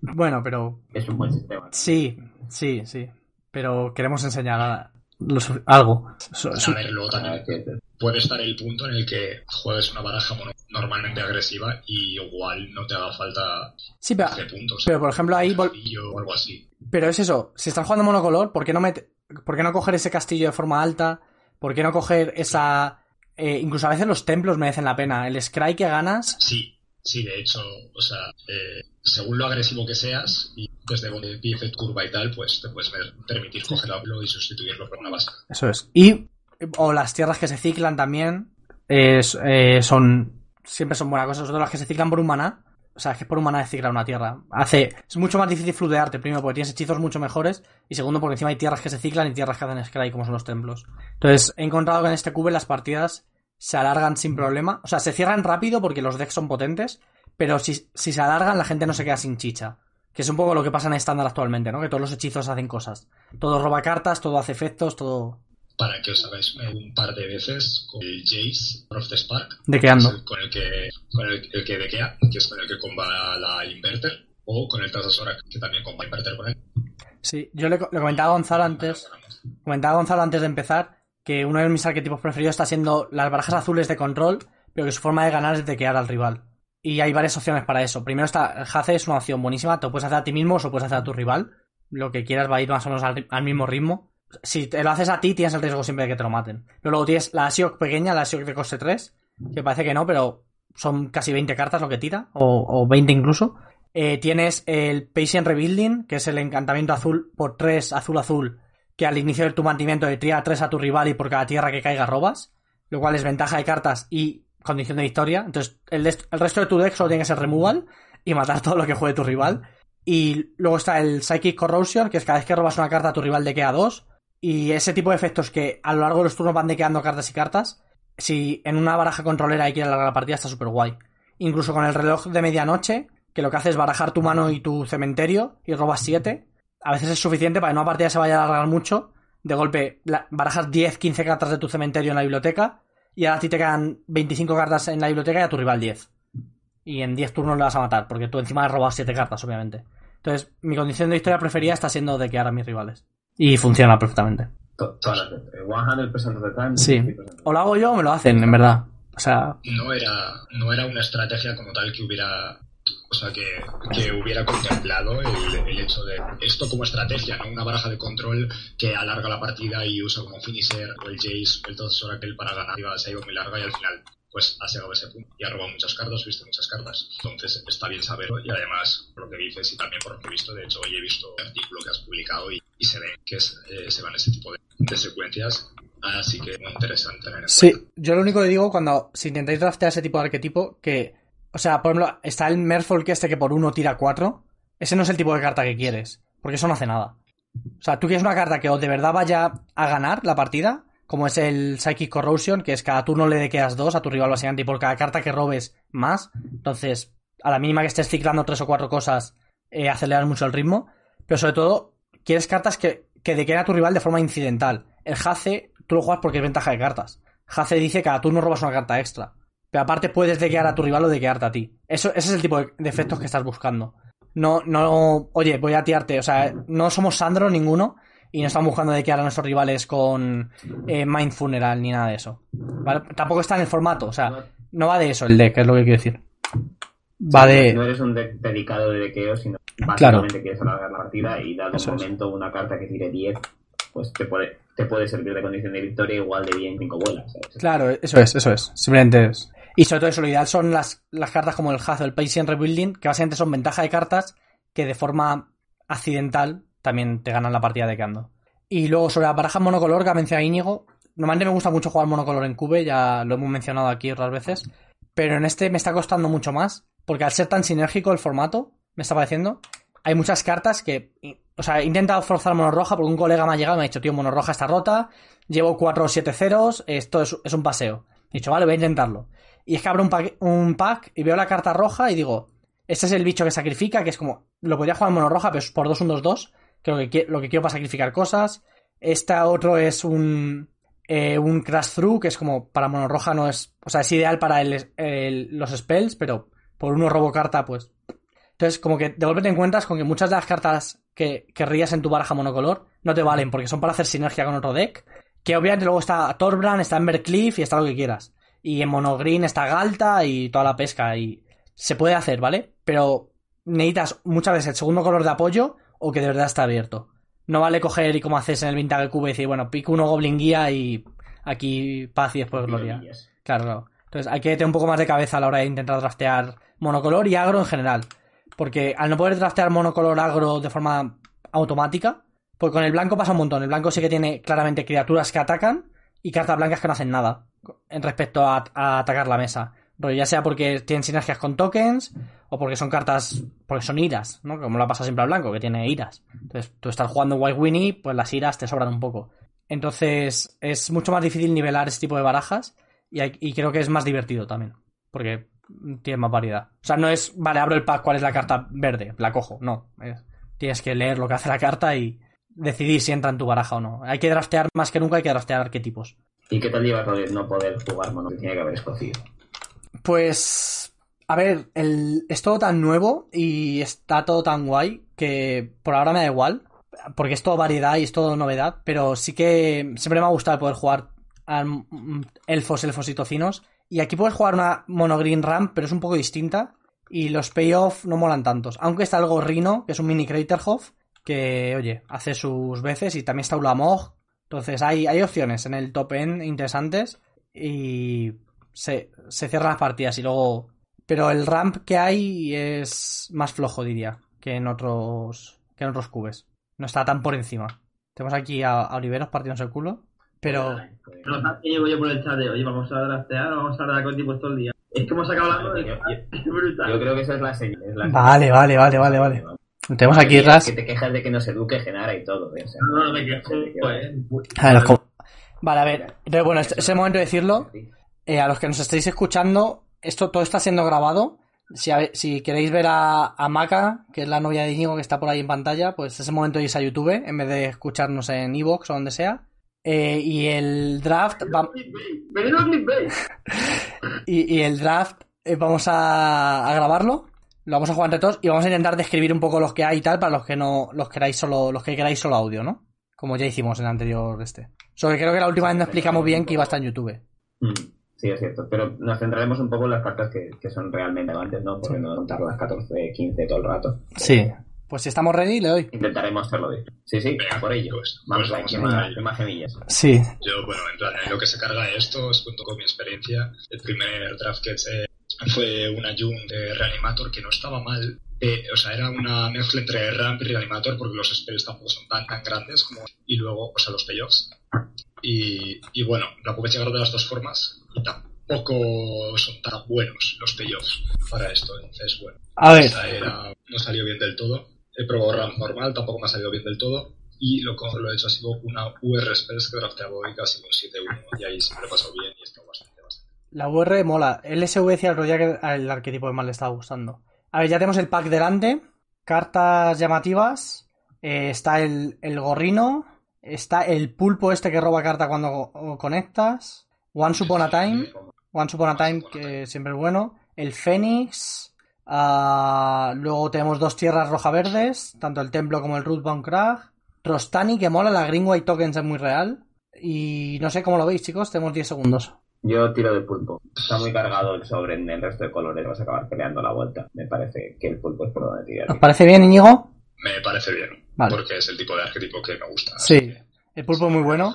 Bueno, pero Es un buen sistema. sí, sí, sí. Pero queremos enseñar a- algo. So- so- A ver, luego también puede estar el punto en el que juegues una baraja normalmente agresiva y igual no te haga falta sí, pero, 12 puntos. pero por ejemplo ahí... o algo así. Pero es eso, si estás jugando monocolor, ¿por qué no, met- ¿por qué no coger ese castillo de forma alta? ¿Por qué no coger esa... eh, incluso a veces los templos merecen la pena. El scry que ganas... Sí, sí, de hecho, o sea, eh, según lo agresivo que seas y desde donde tu curva y tal, pues te puedes ver- permitir cogerlo y sustituirlo por una base. Eso es. Y... O las tierras que se ciclan también. es- eh, son... Siempre son buenas cosas. Todo las que se ciclan por un maná. O sea, es que por un maná de ciclar una tierra. Hace... Es mucho más difícil fludearte. Primero porque tienes hechizos mucho mejores. Y segundo porque encima hay tierras que se ciclan y tierras que hacen scry como son los templos. Entonces, he encontrado que en este cube las partidas se alargan sin problema. O sea, se cierran rápido porque los decks son potentes, pero si, si se alargan la gente no se queda sin chicha. Que es un poco lo que pasa en estándar actualmente, ¿no? Que todos los hechizos hacen cosas. Todo roba cartas, todo hace efectos, todo... Para que os hagáis un par de veces con el Jace of the Spark, Dequeando. con el que, con el, el que dequea, que es con el que comba la Inverter, o con el Tasasora, que también comba Inverter con él. Sí, yo le, co- le comentaba a Gonzalo antes... Comentaba a Gonzalo antes de empezar que uno de mis arquetipos preferidos está siendo las barajas azules de control, pero que su forma de ganar es dequear al rival. Y hay varias opciones para eso. Primero está, Hace es una opción buenísima, te lo puedes hacer a ti mismo o lo puedes hacer a tu rival. Lo que quieras va a ir más o menos al mismo ritmo. Si te lo haces a ti, tienes el riesgo siempre de que te lo maten. Pero luego tienes la Asiok pequeña, la Asiok de coste 3, que parece que no, pero son casi 20 cartas lo que tira, o, o 20 incluso. Eh, tienes el Patient Rebuilding, que es el encantamiento azul por 3, azul-azul, que al inicio de tu mantenimiento le tira 3 a tu rival y por cada tierra que caiga robas, lo cual es ventaja de cartas y condición de victoria. Entonces, el, resto de tu deck solo tiene que ser removal y matar todo lo que juegue tu rival. Y luego está el Psychic Corrosion, que es cada vez que robas una carta, tu rival dequea 2. Y ese tipo de efectos que a lo largo de los turnos van dequeando cartas y cartas, si en una baraja controlera hay que alargar la partida, está súper guay. Incluso con el reloj de medianoche, que lo que hace es barajar tu mano y tu cementerio y robas 7. A veces es suficiente para que una partida se vaya a alargar mucho. De golpe, la- barajas 10, 15 cartas de tu cementerio en la biblioteca y ahora a ti te quedan 25 cartas en la biblioteca y a tu rival 10. Y en 10 turnos le vas a matar, porque tú encima has robado 7 cartas, obviamente. Entonces, mi condición de historia preferida está siendo dequear a mis rivales. Y funciona perfectamente. To- Todas las veces. 100% of the time. Sí. 50% O lo hago yo o me lo hacen, en verdad. O sea, No era, no era una estrategia como tal que hubiera, o sea, que, que hubiera contemplado el, el hecho de esto como estrategia, no una baraja de control que alarga la partida y usa como finisher o el Jace o el Todos Oracle para ganar. Se ha ido muy larga y al final pues has llegado a ese punto y has robado muchas cartas, viste muchas cartas. Entonces está bien saberlo y además, por lo que dices y también por lo que he visto, de hecho hoy he visto el artículo que has publicado y, y se ve que es, eh, se van ese tipo de, de secuencias. Así que muy interesante tener en Sí, yo lo único que digo cuando, si intentáis draftear ese tipo de arquetipo, que, o sea, por ejemplo, está el Merfolk este que por uno tira cuatro, ese no es el tipo de carta que quieres, porque eso no hace nada. O sea, tú quieres una carta que de verdad vaya a ganar la partida, como es el Psychic Corrosion, que es cada turno le dequeas dos a tu rival básicamente, y por cada carta que robes más, entonces, a la mínima que estés ciclando tres o cuatro cosas, eh, aceleras mucho el ritmo, pero sobre todo, quieres cartas que, que dequeen a tu rival de forma incidental. El Hace, tú lo juegas porque es ventaja de cartas. Hace dice que cada turno robas una carta extra. Pero aparte puedes dequear a tu rival o dequearte a ti. Eso, ese es el tipo de, de efectos que estás buscando. No, no, oye, voy a tirarte. O sea, no somos Sandro ninguno y no estamos buscando dequear a nuestros rivales con eh, Mind Funeral ni nada de eso. ¿Vale? Tampoco está en el formato. O sea, no va de eso el deck, es lo que quiero decir. Va de... No eres un deck dedicado de dequeo, sino Claro. básicamente quieres alargar la partida y dado Eso un es. momento una carta que tire 10, pues te puede, te puede servir de condición de victoria igual de bien 5 vuelas. ¿sabes? Claro, eso es, eso es. Simplemente es. Y sobre todo eso, lo ideal son las, las cartas como el Hazo, el Patient Rebuilding, que básicamente son ventaja de cartas que de forma accidental también te ganan la partida de Kando. Y luego sobre la baraja monocolor que ha mencionado Íñigo, normalmente me gusta mucho jugar monocolor en Cube, ya lo hemos mencionado aquí otras veces, pero en este me está costando mucho más, porque al ser tan sinérgico el formato, me está pareciendo, hay muchas cartas que, o sea, he intentado forzar mono roja porque un colega me ha llegado y me ha dicho, tío, mono roja está rota, llevo 4 o 7 ceros, esto es, es un paseo. He dicho, vale, voy a intentarlo. Y es que abro un pack, y veo la carta roja y digo, este es el bicho que sacrifica, que es como, lo podría jugar en mono roja, pero es por 2 1 2 2 que lo que, lo que quiero para sacrificar cosas. Este otro es un, eh, un Crash Through, que es como para mono roja no es, o sea, es ideal para los spells, pero por uno robo carta, pues. Entonces, como que de golpe te encuentras con que muchas de las cartas que querrías en tu baraja monocolor no te valen, porque son para hacer sinergia con otro deck. Que obviamente luego está Torbran, está Embercliff y está lo que quieras. Y en monogreen está Galta y toda la pesca. Y se puede hacer, ¿vale? Pero necesitas muchas veces el segundo color de apoyo o que de verdad está abierto. No vale coger y como haces en el Vintage Cube y decir, bueno, pico uno Goblin Guía y aquí paz y después gloria. Claro, claro. Entonces hay que tener un poco más de cabeza a la hora de intentar draftear monocolor y agro en general. Porque al no poder draftear monocolor agro de forma automática, pues con el blanco pasa un montón. El blanco sí que tiene claramente criaturas que atacan y cartas blancas que no hacen nada en respecto a, a atacar la mesa. Pero ya sea porque tienen sinergias con tokens o porque son cartas, porque son iras, ¿no? Como la pasa siempre al blanco, que tiene iras. Entonces, tú estás jugando White Winnie, pues las iras te sobran un poco. Entonces, es mucho más difícil nivelar ese tipo de barajas y, hay- y creo que es más divertido también, porque tiene más variedad. O sea, no es, vale, abro el pack, ¿cuál es la carta verde? La cojo, no. Es- tienes que leer lo que hace la carta y decidir si entra en tu baraja o no. Hay que draftear más que nunca, hay que draftear arquetipos. ¿Y qué tal lleva no poder jugar mono que tiene que haber escogido? Pues, a ver, es todo tan nuevo y está todo tan guay que por ahora me da igual, porque es todo variedad y es todo novedad, pero sí que siempre me ha gustado poder jugar mm, elfos, elfos y tocinos. Y aquí puedes jugar una monogreen ramp, pero es un poco distinta. Y los payoff no molan tantos. Aunque está el gorrino, que es un mini Craterhof, que, oye, hace sus veces. Y también está Ulamog. Entonces hay, hay opciones en el top end interesantes. Y se, se cierran las partidas y luego... Pero el ramp que hay es más flojo, diría, que en otros, que en otros cubes. No está tan por encima. Tenemos aquí a, a Oliveros partiéndose el culo. Pero... No, ¿sabes qué llego yo por el chat de, oye, vamos a draftear, vamos a hablar con tipos todo el día. Es que hemos hablando de... Yo, yo- yo creo que esa es la señal. es la Vale, vale, vale, vale, vale. Tenemos aquí Ras. Que te quejas de que no se eduque Genara y todo. ¿eh? O sea, No, no, me quejo, pues. Vale, a ver. Entonces, bueno, este- es el momento de decirlo. Eh, a los que nos estéis escuchando, esto todo está siendo grabado. Si, a si queréis ver a, a Maca, que es la novia de Íñigo que está por ahí en pantalla, pues es el momento de irse a YouTube en vez de escucharnos en Evox o donde sea. Eh, y el draft va- y, y el draft eh, vamos a, a grabarlo. Lo vamos a jugar entre todos y vamos a intentar describir un poco los que hay y tal para los que no los queráis solo los que queráis solo audio, ¿no? Como ya hicimos en el anterior este. Solo que creo que la última vez no explicamos bien que iba a estar en YouTube. Mm, Sí, es cierto. Pero nos centraremos un poco en las cartas que, que son realmente relevantes, ¿no? Porque no contar las 14, 15 todo el rato. Sí. Pues si estamos ready, le doy. Intentaremos hacerlo bien. Sí, sí, a por ello. Pues- vamos, pues vamos a más, más semillas. Sí. Yo, bueno, en plan, en lo que se carga de esto, os cuento con mi experiencia. El primer draft que eché fue una Jun de Reanimator que no estaba mal. Eh, o sea, era una mezcla entre Ramp y Reanimator porque los spells tampoco son tan, tan grandes como... Y luego, o sea, los payoffs. Y, y bueno, la pude llegar de las dos formas y tampoco son tan buenos los payoffs para esto. Entonces, bueno, A ver. era- no salió bien del todo. He probado RAM normal, tampoco me ha salido bien del todo. Y lo lo he hecho ha sido una UR Spells que drafteaba hoy casi un 7-1 y ahí siempre pasado bien y está bastante. La UR mola. El SV decía el que arquetipo de mal le estaba gustando. A ver, ya tenemos el pack delante. Cartas llamativas. Eh, está el, el gorrino. Está el pulpo este que roba carta cuando conectas. Once Upon a Time. Once Upon a Time, que siempre es bueno. El Fénix. ah, luego tenemos dos tierras roja-verdes. Tanto el templo como el Rootbound Crag. Rostani, que mola. La Green White Tokens es muy real. Y no sé cómo lo veis, chicos. Tenemos 10 segundos. Yo tiro de pulpo. Está muy cargado el sobre en el resto de colores. Vas a acabar peleando la vuelta. Me parece que el pulpo es por donde tirar. ¿Os parece bien, Íñigo? Me parece bien, Vale. porque es el tipo de arquetipo que me gusta. Sí. El pulpo es muy bueno.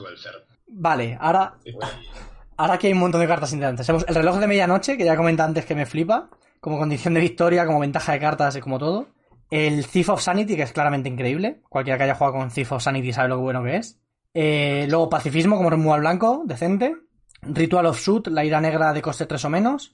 Vale, ahora, ahora aquí hay un montón de cartas interesantes. Tenemos el reloj de medianoche, que ya comenté antes que me flipa, como condición de victoria, como ventaja de cartas y como todo. El Thief of Sanity, que es claramente increíble. Cualquiera que haya jugado con Thief of Sanity sabe lo bueno que es. Eh, luego Pacifismo como removal blanco, decente. Ritual of Shoot, la ira negra de coste 3 o menos.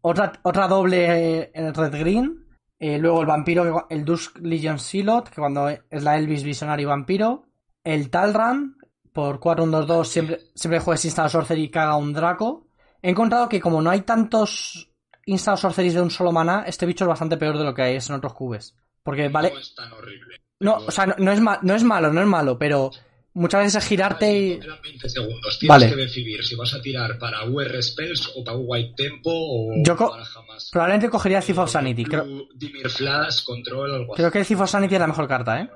Otra, otra doble eh, Red Green. Eh, luego el vampiro, el Dusk Legion Silot, que cuando es la Elvis Visionary Vampiro. El Talran, por 4-1-2-2, siempre, siempre juegues Instant Sorcery caga un Draco. He encontrado que como no hay tantos Instant Sorceries de un solo maná, este bicho es bastante peor de lo que hay en otros cubes. Porque vale, No es tan horrible. no, o sea, no, no es ma- no es malo, no es malo, pero muchas veces es girarte y... Quedan 20 segundos. Tienes Vale. que decidir si vas a tirar para UR Spells o para White Tempo o Yo co- para jamás. Probablemente cogería Thief of Sanity. Creo, Dimir Flash, Control o algo creo así. que el Thief of Sanity es la mejor carta, ¿eh?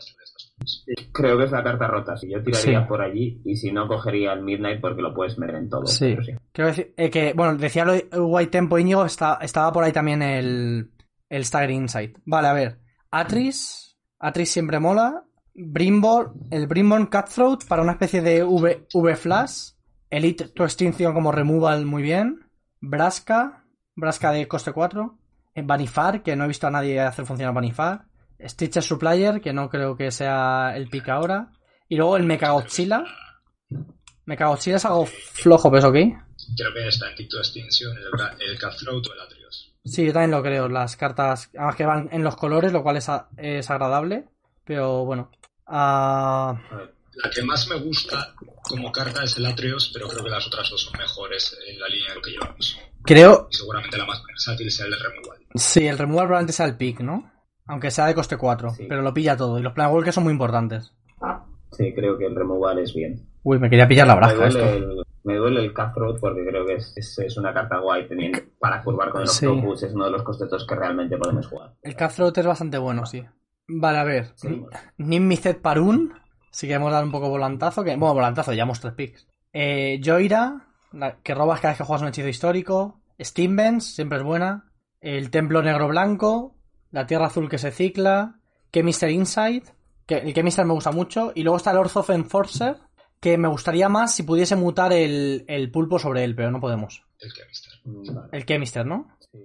Creo que es la carta rota. Si yo tiraría Sí. por allí y si no cogería el Midnight porque lo puedes meter en todo. Sí. decir eh, que, bueno, decía lo de White Tempo Íñigo, está, estaba por ahí también el, el Staggering Insight. Vale, a ver. Atris. Atris siempre mola. Brimborn, el Brimborn Cutthroat para una especie de V, v Flash. Elite to Extinction como removal muy bien. Braska. Braska de coste 4. Eh, Banifar, que no he visto a nadie hacer funcionar Banifar. Stitcher Supplier, que no creo que sea el pick ahora. Y luego el Mechagodzilla. Mechagodzilla es algo flojo, pero es ok. Creo que está en Ticto Extinction, el, el Cutthroat o el Atrios. Sí, yo también lo creo. Las cartas, además que van en los colores, lo cual es, a- es agradable. Pero bueno. Ah, La que más me gusta como carta es el Atrios, pero creo que las otras dos son mejores en la línea de lo que llevamos. creo. Y seguramente la más versátil sea el de Removal. Sí, el removal probablemente sea el pick, ¿no? Aunque sea de coste 4. Sí. Pero lo pilla todo. Y los Planewalkers son muy importantes. Sí, creo que el removal es bien. Uy, me quería pillar la Me braja duele, esto. el, me duele el Cutthroat porque creo que es, es, es una carta guay teniendo, para curvar con el Sí. Octopus. Es uno de los costetos que realmente podemos jugar. El Cutthroat es bastante bueno, sí. Vale, a ver. Seguimos. Nimmicet Parun. Si queremos dar un poco volantazo. Que, bueno, volantazo, llevamos tres picks. Eh, Joira, la- que robas cada vez que juegas un hechizo histórico. Steambenz, siempre es buena. El Templo Negro Blanco. La Tierra Azul que se cicla. Chemister Insight. Que, el Chemister me gusta mucho. Y luego está el Orth of Enforcer. Que me gustaría más si pudiese mutar el, el pulpo sobre él, pero no podemos. El Chemister. Mm, vale. El Chemister, ¿no? Sí.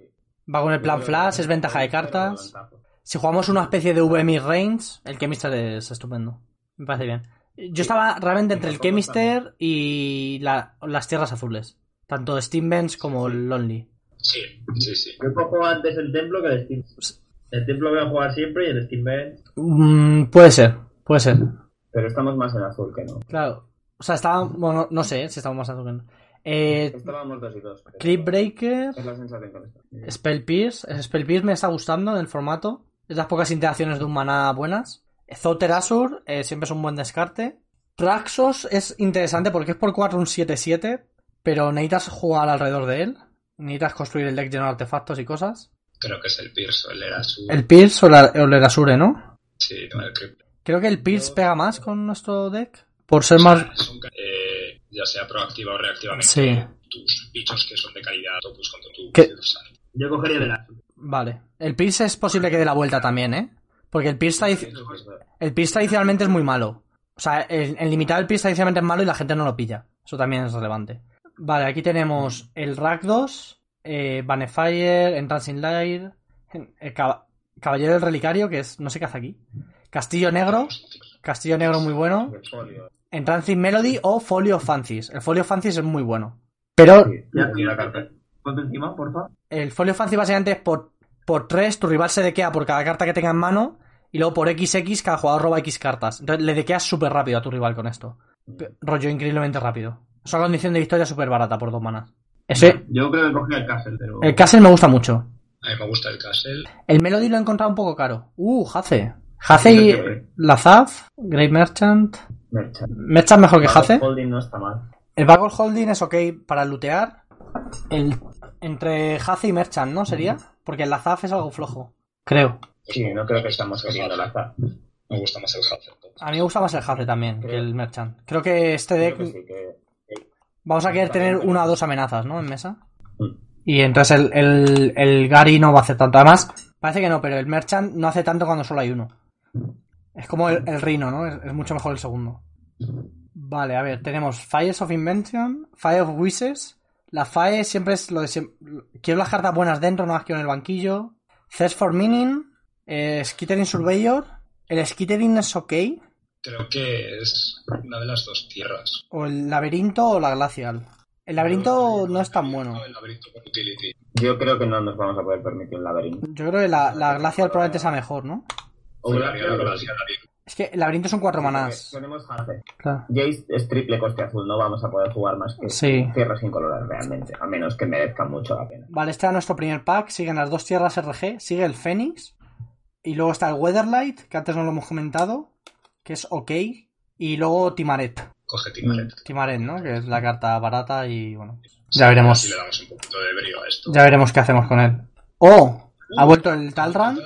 Va con el plan flash, que es ventaja de cartas. Si jugamos una especie de VM range, el Chemister es estupendo. Me parece bien. Yo estaba realmente entre el Chemister y la- las tierras azules. Tanto Steambenz como el Lonely. Sí, sí, sí. Yo cojo antes el templo que el Steam. El templo voy a jugar siempre y el Steam Bench. Mm, puede ser, puede ser. Pero estamos más en azul que no. Claro. O sea, estaba. Bueno, no sé si estamos más azul que no. Eh, Estábamos dos y dos. Clip Breaker, Es la sensación con esto. Spell Pierce. El Spell Pierce me está gustando en el formato. Es las pocas interacciones de un maná buenas. Zoter Asur, eh, siempre es un buen descarte. Traxos es interesante porque es por 4 un 7-7, pero necesitas jugar alrededor de él. Necesitas construir el deck lleno de artefactos y cosas. Creo que es el Pierce o el Erasu. El Pierce o, la- o el Erasure, ¿no? Sí, no, el que... Creo que el Pierce pega más con nuestro deck. Por ser más. Es un ca- eh, ya sea proactiva o reactivamente. Sí. Tus bichos que son de calidad, Topus contra tu. Yo cogería de la. Vale. El Pierce es posible que dé la vuelta también, ¿eh? Porque el Pierce, tradi- Eso sí es verdad. el Pierce tradicionalmente es muy malo. O sea, el, el limitado del Pierce tradicionalmente es malo y la gente no lo pilla. Eso también es relevante. Vale, aquí tenemos el Rakdos, eh, Banefire, Entrancing Light, el Cab- Caballero del Relicario, que es. no sé qué hace aquí. Castillo Negro, Castillo Negro muy bueno. Entrancing Melody o Folio of Fancies. El Folio of Fancies es muy bueno. Pero. Ponte encima, porfa. el Folio Fancies básicamente es por, por 3, tu rival se dequea por cada carta que tenga en mano. Y luego por XX cada jugador roba X cartas. Entonces le dequeas súper rápido a tu rival con esto. Rollo increíblemente rápido. Es una condición de victoria súper barata por dos manas. Ese, Yo creo que cogería el Castle, pero. el Castle me gusta mucho. A mí me gusta el Castle. El Melody lo he encontrado un poco caro. Uh, Hace. Hace y la Zaf, Great Merchant. Merchant. Merchant mejor que Hace. Holding no está mal. El Bagel Holding es ok para lootear. El, entre Hace y Merchant, ¿no? Sería. Porque el Lazaf es algo flojo. Creo. Sí, no creo que estamos queriendo la azar. Me gusta más el Hazel. A mí me gusta más el Hace también que el Merchant. Creo que este deck que sí, que- vamos a querer tener una o dos amenazas, ¿no? En mesa. Mm. Y entonces el, el, el Gary no va a hacer tanto. Además, parece que no, pero el Merchant no hace tanto cuando solo hay uno. Es como el, el Rhino, ¿no? Es, es mucho mejor el segundo. Vale, a ver, tenemos Fires of Invention, Fire of Wishes, La FAE siempre es lo de siem- Quiero las cartas buenas dentro, no las quiero en el banquillo. Thirst for Meaning. Eh, Skittering Surveyor. El Skittering es ok. Creo que es una de las dos tierras. O el laberinto o la glacial. El laberinto no es tan bueno. El laberinto con utility. Yo creo que no nos vamos a poder permitir un laberinto. Yo creo que la, la glacial probablemente sea mejor, ¿no? O la glacial. Es que el laberinto son cuatro manás. Tenemos Jace. Claro. Jace es triple coste azul, no vamos a poder jugar más que Sí. tierras incoloras realmente, a menos que merezcan mucho la pena. Vale, este era nuestro primer pack. Siguen las dos tierras RG. Sigue el Fénix. Y luego está el Weatherlight, que antes no lo hemos comentado. Que es ok. Y luego Timaret. Coge Timaret. Timaret, ¿no? Que es la carta barata y bueno. Ya veremos. Si le damos un poquito de brío a esto. Ya veremos qué hacemos con él. O ha vuelto el Talran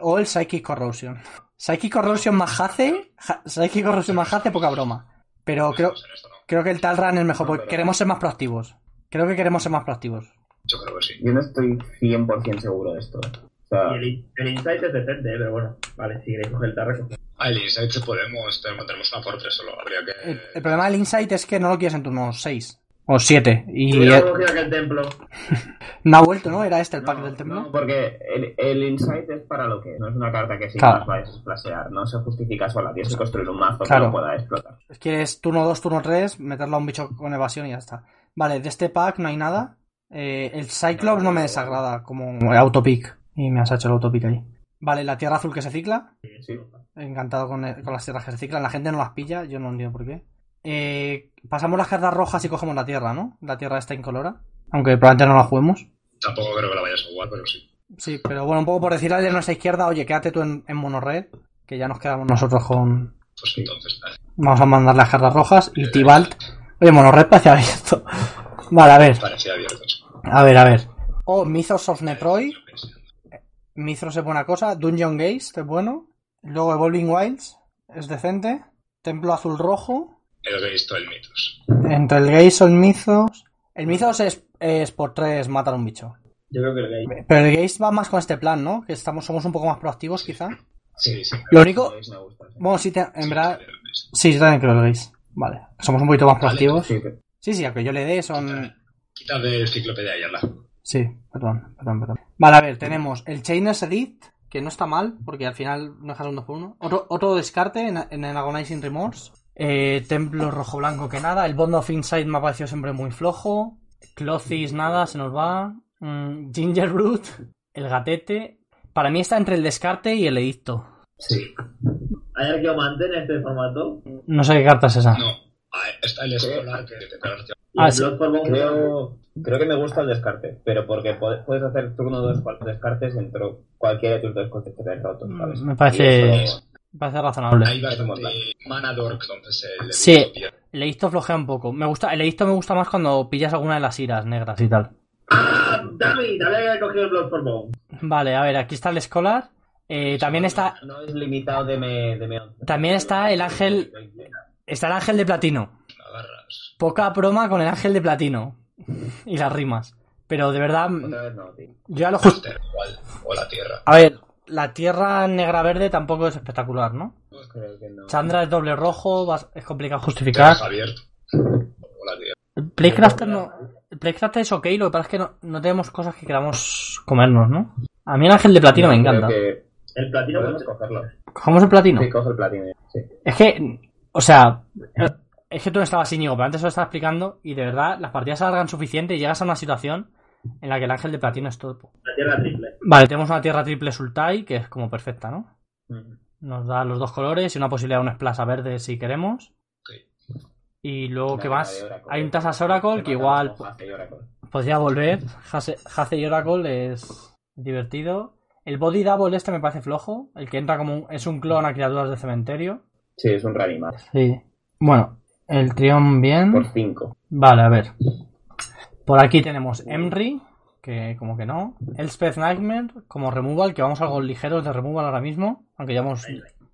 o el Psychic Corrosion. Psychic Corrosion más Hace. Ja- Psychic Corrosion más Hace, poca broma. Pero creo, Pues creo que el Talran es mejor porque queremos ser más proactivos. Creo que queremos ser más proactivos. Yo creo que sí. Yo no estoy 100% seguro de esto. O sea, Y el, el insight es decente, pero bueno, vale, si queréis coger el tarro, coge. Ah, el Insight podemos, tenemos una por tres solo. Habría que. El, el problema del Insight es que no lo quieres en turnos 6 o 7. Y Si templo, no ha vuelto, ¿no? Era este el pack no, del templo. no, porque el, el insight es para lo que no es una carta que sin Claro. más va a desplasear, no se justifica sola, tienes que construir un mazo Claro. que lo pueda explotar. Quieres turno 2, turno 3, meterlo a un bicho con evasión y ya está. Vale, de este pack no hay nada. Eh, el Cyclops no me desagrada como autopick. Y me has hecho el autopick ahí. Vale, la tierra azul que se cicla. Sí. Encantado con, con las tierras que se ciclan. La gente no las pilla, yo no entiendo por qué. Eh, pasamos las cartas rojas y cogemos la tierra, ¿no? La tierra está incolora. Aunque probablemente no la juguemos. Tampoco creo que la vayas a jugar, pero sí. Sí, pero bueno, un poco por decirle al de nuestra izquierda, oye, quédate tú en, en monorred. Que ya nos quedamos nosotros con, Pues entonces, nada. Vamos a mandar las cartas rojas y Tibalt. Oye, monorred parece abierto. Vale, a ver. parecía abierto. A ver, a ver. Oh, Mythos of Netroid. Mythos es buena cosa. Dungeon Gaze es bueno. Luego Evolving Wilds es decente. Templo Azul Rojo. He visto el mitos. Entre el Gaze o el Mythos. El Mythos es, es por tres matar a un bicho. yo creo que el gay. Pero el Gaze va más con este plan, ¿no? Que estamos, somos un poco más proactivos, quizá. Sí, sí. Lo único. Jace me gusta. sí. Bueno, sí, te- en Sí, verdad. sí, yo también creo el Gaze. Vale. Somos un poquito más proactivos. Sí, pero- Sí, sí, aunque yo le dé, son. Quita del cíclope de Ayala. Sí, perdón, perdón, perdón. Vale, a ver, tenemos el Chainers Edit, que no está mal, porque al final no dejas un 2 por 1 Otro, otro descarte en, en el Agonizing Remorse. Eh, Templo rojo blanco que nada. El Bond of Insight me ha parecido siempre muy flojo. Clothis nada, se nos va. Mm, Ginger Root, el gatete. Para mí está entre el descarte y el edicto. sí. ¿Hay arqueomante en este formato? No sé qué carta es esa. No. Ah, está el escolar que te Ah, el sí. Creo, creo que me gusta el descarte, pero porque po- puedes hacer turno 2 descartes dentro cualquiera de tus dos coches de rotos, ¿sabes? Me parece- Y eso- parece razonable. Hay bastante mana dork donde se le Sí. El edicto flojea un poco. Me gusta, el edicto me gusta más cuando pillas alguna de las iras negras y tal. ¡Ah! ¡David! Había cogido el Bloodborne. Vale, a ver, aquí está el Scholar. Eh, también está No es limitado de me, de me- También está el ángel- está el ángel de platino. Agarras. Poca broma con el ángel de platino. Y las rimas. Pero de verdad, Otra vez no, tío. yo ya lo justo. Master, igual. O la tierra. A ver, la tierra negra verde tampoco es espectacular, ¿no? Creo que no. Chandra es doble rojo, es complicado justificar. La tierra. El Playcrafter no. El Playcrafter es ok, lo que pasa es que no, no tenemos cosas que queramos comernos, ¿no? A mí el ángel de platino me encanta. que El platino podemos pues, cogerlo. ¿Cogemos el platino? Sí, coge el platino. Sí. Es que, o sea, es que tú no estabas Íñigo, pero antes lo estaba explicando y de verdad las partidas se alargan suficiente y llegas a una situación en la que el ángel de platino es todo. la tierra triple. Vale, tenemos una tierra triple Sultai que es como perfecta, ¿no? Nos da los dos colores y una posibilidad de una splash verde si queremos. Y luego, ¿qué Una más? Oracle. Hay un Tasas Oracle que igual podría volver. Hace Hace y Oracle es divertido. El Body Double este me parece flojo. El que entra como un- es un clon a criaturas de cementerio. Sí, es un reanimar. Sí. Bueno, el Trion bien. Por 5. Vale, a ver. Por aquí tenemos Emry, que como que no. Elspeth Nightmare, como removal, que vamos algo ligeros de removal ahora mismo. Aunque ya hemos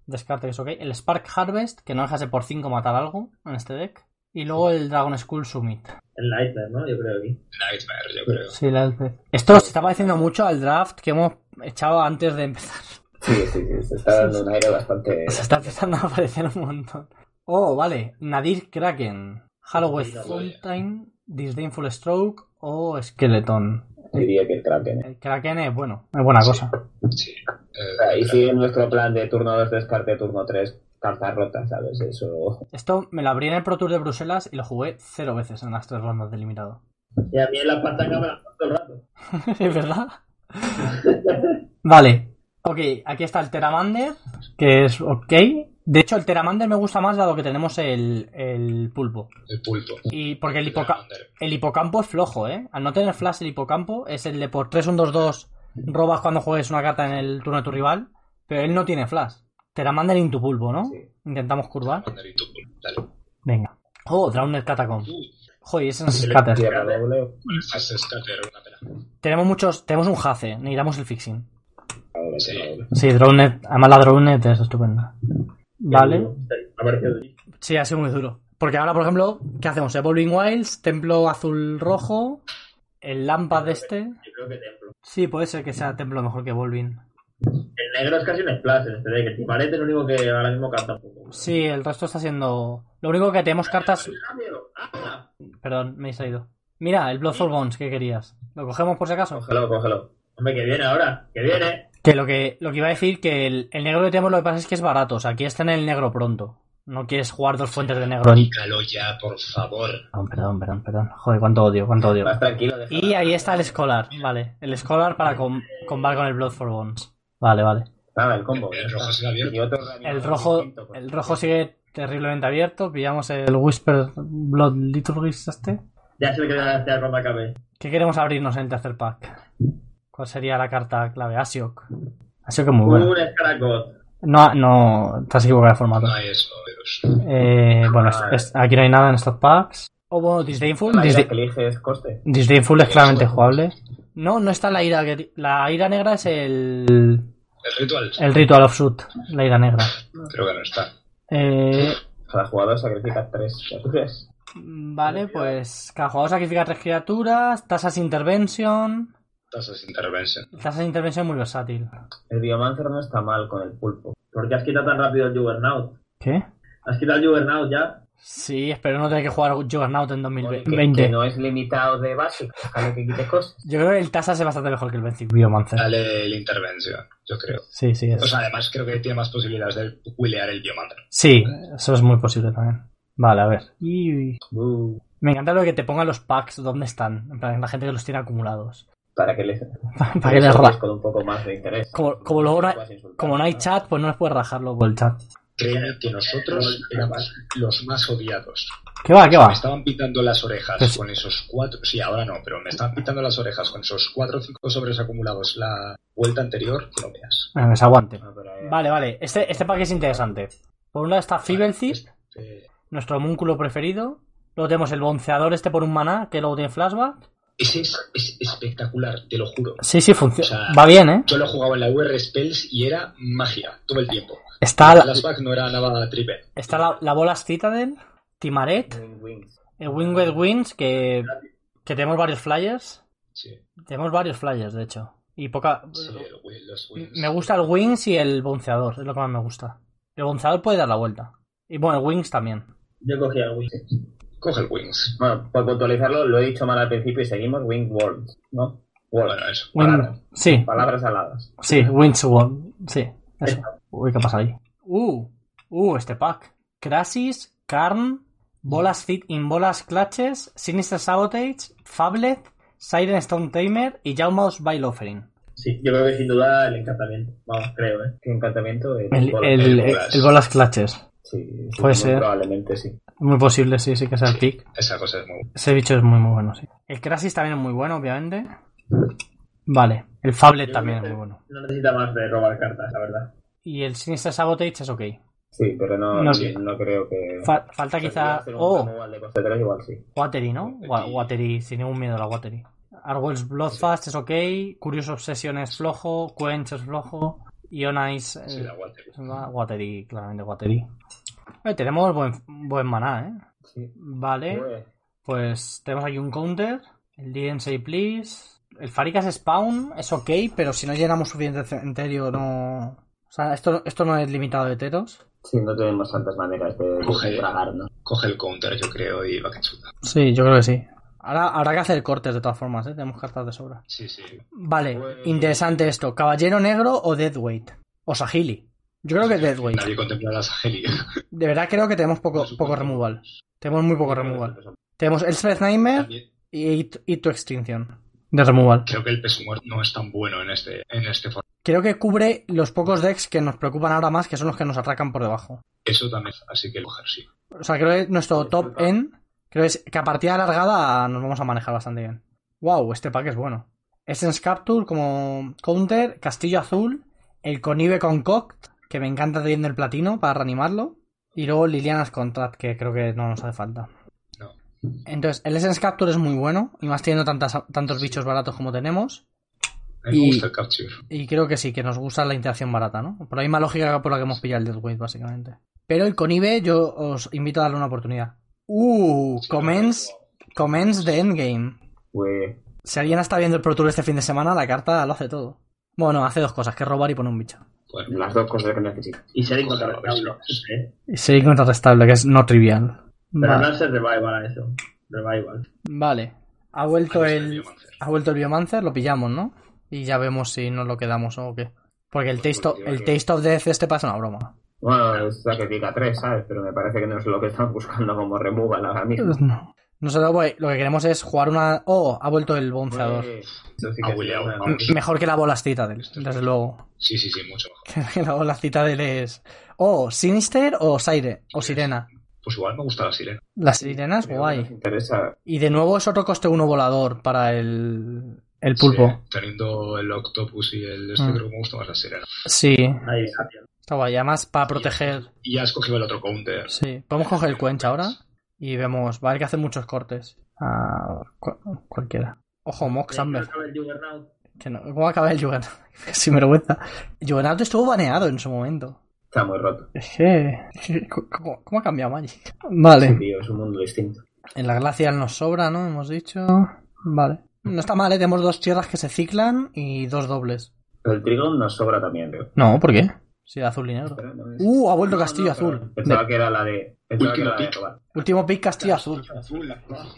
descarte que es ok. El Spark Harvest, que no dejase por 5 matar algo en este deck. Y luego el Dragon School Summit. El Nightmare, ¿no? Yo creo que. Nightmare, yo creo. Sí, la Elspeth. Esto se está pareciendo mucho al draft que hemos echado antes de empezar. Sí, sí, sí. Se está dando un aire bastante. Se está empezando a aparecer un montón. Oh, vale. Nadir Kraken. Halloween Fountain. Disdainful Stroke o Skeleton. Diría que el Kraken. El Kraken es bueno, es buena cosa. Sí. Eh, y sigue nuestro plan de turno 2 descarte, turno 3 cartas rotas, ¿sabes? Eso. Esto me lo abrí en el Pro Tour de Bruselas y lo jugué cero veces en las tres rondas de limitado. Y a mí en la pantalla me la todo el rato. ¿Es verdad? vale. Ok, aquí está el Teramander, que es ok. De hecho, el Teramander me gusta más dado que tenemos el, el pulpo. el pulpo. Y porque el, hipoca- el hipocampo es flojo, ¿eh? Al no tener flash el hipocampo es el de por 3 1 2 2 robas cuando juegues una carta en el turno de tu rival, pero él no tiene flash. Teramander in tu pulpo, ¿no? Sí. Intentamos curvar. Mandarito, Dale. Venga. Oh, Drowned Catacomb. Uy, Joder, ese no es scatter. Tenemos muchos, tenemos un Hace, necesitamos el fixing. Sí. Sí, Drowned, además la Drowned es estupenda. Vale. De- Sí, ha sido muy duro. Porque ahora, por ejemplo, ¿qué hacemos? Evolving Wilds, Templo Azul Rojo, el Lampad este. Yo creo que templo. Sí, puede ser que sea Templo mejor que Evolving. El negro es casi un splash en este deck. El es lo único que ahora mismo canta un poco. Sí, el resto está siendo... Lo único que tenemos cartas... ¡Ah! Perdón, me he distraído. Mira, el Bloodfall Bones, ¿qué querías? ¿Lo cogemos por si acaso? Cógelo, cógelo. Hombre, que viene ahora. Que viene. Que lo que, lo que iba a decir que el, el negro que tenemos lo que pasa es que es barato. O sea, quieres tener el negro pronto. No quieres jugar dos fuentes de negro. Dígalo ya, por favor. Perdón, perdón, perdón, perdón. Joder, cuánto odio, cuánto odio. Más tranquilo. Y ahí está el Scholar, vale. El Scholar para com- combar con el Blood for Bones. Vale, vale. Nada, el combo. El rojo está. sigue abierto. Y otro El reanimado rojo, distinto, pues. el rojo sigue terriblemente abierto. Pillamos el Whisper Blood Liturgist este. Ya sé que voy a hacer cuando acabe. ¿Qué queremos abrirnos en tercer pack? ¿Cuál sería la carta clave? Asiok. Asiok es muy bueno. Un. No, no, has equivocado de formato. No hay eso. Eh, bueno, es- es- aquí no hay nada en estos packs. O bueno, Disdainful. La idea Disda- que eliges coste. Disdainful es claramente jugable. No, no está la ira. que- La ira negra es el. El ritual. El Ritual of Shoot. La ira negra. Creo que no está. Eh, Cada jugador sacrifica tres criaturas. vale, pues. Cada jugador sacrifica tres criaturas. Tasas Intervention. Tasas Intervention. Tasas de Intervention muy versátil. El Biomancer no está mal con el pulpo. ¿Por qué has quitado tan rápido el Juggernaut? ¿Qué? ¿Has quitado el Juggernaut ya? Sí, espero no tener que jugar Juggernaut en Que, 2020. que no es limitado de básico. Déjale que quite cosas. Yo creo que el Tasas es bastante mejor que el Biomancer. Dale el Intervention, yo creo. Sí, sí, es. O sea, además creo que tiene más posibilidades de willear el Biomancer. Sí, eso es muy posible también. Vale, a ver. Y Uh, me encanta lo que te pongan los packs dónde están. En plan, la gente que los tiene acumulados. Para que les... Para que les con un poco más de interés. Como, como, luego no hay- como no hay chat, pues no les puedes rajarlo por el chat. Créeme que nosotros éramos los más odiados. ¿Qué va, qué va? Me estaban pitando las orejas Pues- con esos cuatro. Sí, ahora no, pero me estaban pitando las orejas con esos cuatro o cinco sobres acumulados la vuelta anterior. Que no veas. Que se aguante. Ah, pero, eh, Vale, vale. Este, este pack es interesante. Por un lado está Feeblethip, Eh, nuestro homúnculo preferido. Luego tenemos el bonceador este por un maná, que luego tiene flashback. Ese es, es espectacular, te lo juro. Sí, sí, funciona. O sea, Va bien, ¿eh? Yo lo jugaba en la UR Spells y era magia todo el tiempo. Está la, flashback no era nada tripe. está la, la bolas Citadel, Timaret, Wing Wings. el Winged Winds, que, que tenemos varios flyers. Sí, Tenemos varios flyers, de hecho. Y poca... sí, los wins. Me gusta el Wings y el bonceador, es lo que más me gusta. El bonceador puede dar la vuelta. Y bueno, el Wings también. Yo cogía el Wings. Coge el wings. Bueno, por puntualizarlo, lo he dicho mal al principio y seguimos Wing Worlds, ¿no? Worlds. Bueno, eso. Wing- Palabras. Sí, Palabras aladas. sí, Wings World. Sí, eso. Uy, ¿qué pasa ahí? Uh, uh, este pack. Crasis, Karn, Bolas Fit in Bolas Clutches, Sinister Sabotage, Fablet, Siren Stone Tamer y Jauma's Bile Offering. Sí, yo creo que sin duda el encantamiento. Vamos, creo, ¿eh? ¿Qué encantamiento? El, El, Bolas. el, el el, Bolas. el Bolas Clutches. Sí, puede ser. Probablemente sí. Muy posible, sí, sí que sea el pick. Esa cosa es muy Ese bicho es muy, muy bueno, sí. El Crasis también es muy bueno, obviamente. Vale, el Fablet Yo también es muy bueno. No necesita más de robar cartas, la verdad. Y el Sinister Sabotage es ok. Sí, pero no, No no, creo que... Fa- falta quizá... Oh, removal de coste 3 igual sí. Watery, ¿no? Wa- Watery, sin ningún miedo a la Watery. Arwell's Bloodfast es ok. Curious Obsession es flojo. Quench es flojo. Ionize. eh, Sí, la Walter. va- Watery, claramente Watery. Eh, tenemos buen, buen maná, ¿eh? Sí. Vale. Pues, Pues tenemos aquí un counter. El DNC Please. El Farikas Spawn es ok, pero si no llenamos suficiente cementerio no... O sea, esto, esto no es limitado de teros. sí, no tenemos tantas maneras de, de Coge. tragar, ¿no? Coge el counter, yo creo, y va que chuta. Sí, yo creo que sí. Ahora habrá que hacer cortes de todas formas, ¿eh? Tenemos cartas de sobra. Sí, sí. Vale, Pues- interesante esto. ¿Caballero negro o Deadweight? O Sahili. Yo creo que Deadweight. Nadie contempla la Saheli. De verdad creo que tenemos poco, poco removal. Tenemos muy poco removal. Tenemos Elspeth Nightmare También y It to Extinction. De removal. creo que el peso muerto no es tan bueno en este, en este formato. Creo que cubre los pocos decks que nos preocupan ahora más, que son los que nos atracan por debajo. Eso también, así que coger sí. O sea, creo que nuestro top end, creo es que a partida alargada nos vamos a manejar bastante bien. Wow, este pack es bueno. Essence Capture como counter, Castillo Azul, el Conive Concoct, que me encanta teniendo el platino para reanimarlo, y luego Liliana's Contract, que creo que no nos hace falta. No. Entonces, el Essence Capture es muy bueno, y más teniendo tantas, tantos bichos baratos como tenemos. A mí Y- me gusta el Capture. Y creo que sí, que nos gusta la interacción barata, ¿no? Por la misma lógica por la que hemos pillado el Deathweight, básicamente. Pero el Conive yo os invito a darle una oportunidad. Uh, commence, commence the endgame. Pues Si alguien está viendo el Pro Tour este fin de semana, la carta lo hace todo. Bueno, hace dos cosas, que es robar y poner un bicho. Bueno, las dos cosas que necesito. Y ser si ¿eh? Y ser incontrastable, que es no trivial. Pero Vale. no es el revival a eso. Revival. Vale. Ha vuelto el, Biomancer. ha vuelto el Biomancer, lo pillamos, ¿no? Y ya vemos si nos lo quedamos o qué. Porque el Taste of, el taste of Death este pasa una broma. Bueno, es sacrifica tres, ¿sabes? Pero me parece que no es lo que estamos buscando como removal ahora mismo. No. Nosotros pues, lo que queremos es jugar una... Oh, ha vuelto el bonceador. Pues, sí Ah, que. Mejor que la bola Citadel, desde luego. Sí, sí, sí, mucho mejor. Que la bola Citadel es... Oh, Sinister o Sire, o Sirena. Pues igual me gusta la sirena. La Sirena es Pero guay. interesa. Y de nuevo es otro coste uno volador para el, el pulpo. Sí, teniendo el octopus y el este, Mm. creo que me gusta más la sirena. Sí, Ahí, está guay. Además, para proteger... Y ya escogido el otro counter. Sí, podemos coger el Quench ahora y vemos... Va a haber que hacer muchos cortes. Cu- cualquiera. Ojo, Mox Amber. Que no, ¿Cómo acaba el Juggernaut? Sin vergüenza. Juggernaut estuvo baneado en su momento. Está muy roto. ¿Cómo, cómo ha cambiado Magic? Vale. Sí, tío, es un mundo distinto. En la glacial nos sobra, ¿no? Hemos dicho. Vale. No está mal, ¿eh? Tenemos dos tierras que se ciclan y dos dobles. Pero el Trigon nos sobra también, creo. No, ¿por qué? Sí, azul y negro. Pero no es- Uh, ha vuelto Castillo no, Azul. Pensaba que era la de. Pensaba que Último era la de. Último pick Castillo Azul.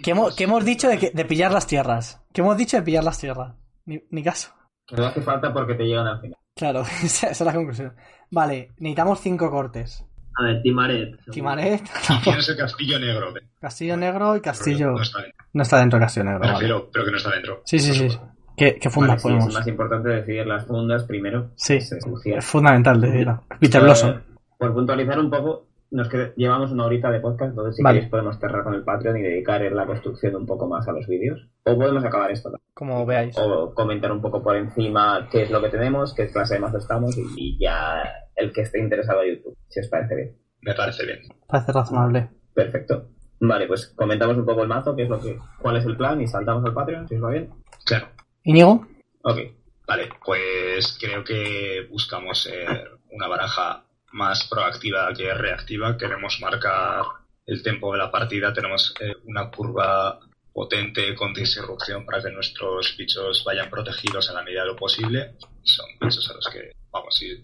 ¿Qué hemos, qué hemos dicho de, que- de pillar las tierras? ¿Qué hemos dicho de pillar las tierras? Ni, ni caso. Que no hace falta porque te llegan al final. Claro, esa, esa es la conclusión. Vale, necesitamos cinco cortes. A ver, Timaret. Timaret, Tienes el castillo negro. ¿eh? Castillo Negro y Castillo... No está dentro. No está dentro de Castillo Negro. Me vale. pero que no está dentro. Sí, sí, sí. ¿Qué, qué fundas Vale, sí, podemos? es más importante decidir las fundas primero. Sí, es fundamental decirlo. Peter Eh, Blossom. Por puntualizar un poco, nos qued- llevamos una horita de podcast, entonces si Vale. queréis podemos cerrar con el Patreon y dedicar la construcción un poco más a los vídeos. O podemos acabar esto. Como veáis. O comentar un poco por encima qué es lo que tenemos, qué clase de mazo estamos y, y ya el que esté interesado a YouTube, si os parece bien. Me parece bien. Parece razonable. Perfecto. Vale, pues comentamos un poco el mazo, qué es lo que, cuál es el plan y saltamos al Patreon, si os va bien. Claro. ¿Íñigo? Ok. Vale, pues creo que buscamos ser una baraja más proactiva que reactiva. Queremos marcar el tempo de la partida. Tenemos eh, una curva potente con disrupción para que nuestros bichos vayan protegidos en la medida de lo posible. Son bichos a los que, vamos, si,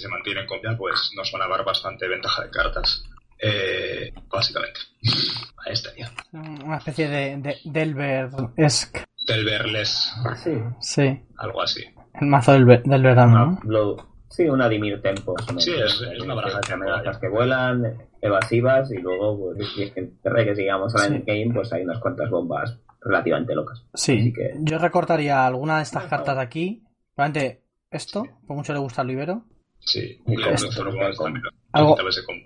se mantienen con vida, pues nos van a dar bastante ventaja de cartas. Eh, básicamente. Ahí estaría. Una especie de, de Delver-esque. Del verles, Sí. Sí. algo así. El mazo del, del verano, ¿no? Lo- sí, una Dimir Tempo. Sí, es- es una baraja de tempo, Amenazas que vuelan, evasivas y luego, pues, si es que re que sigamos a la Sí. endgame, pues hay unas cuantas bombas relativamente locas. Sí. Así que- Yo recortaría alguna de estas cartas de aquí. Probablemente esto, por mucho le gusta al libero. Sí, Y con- lo- Algo-.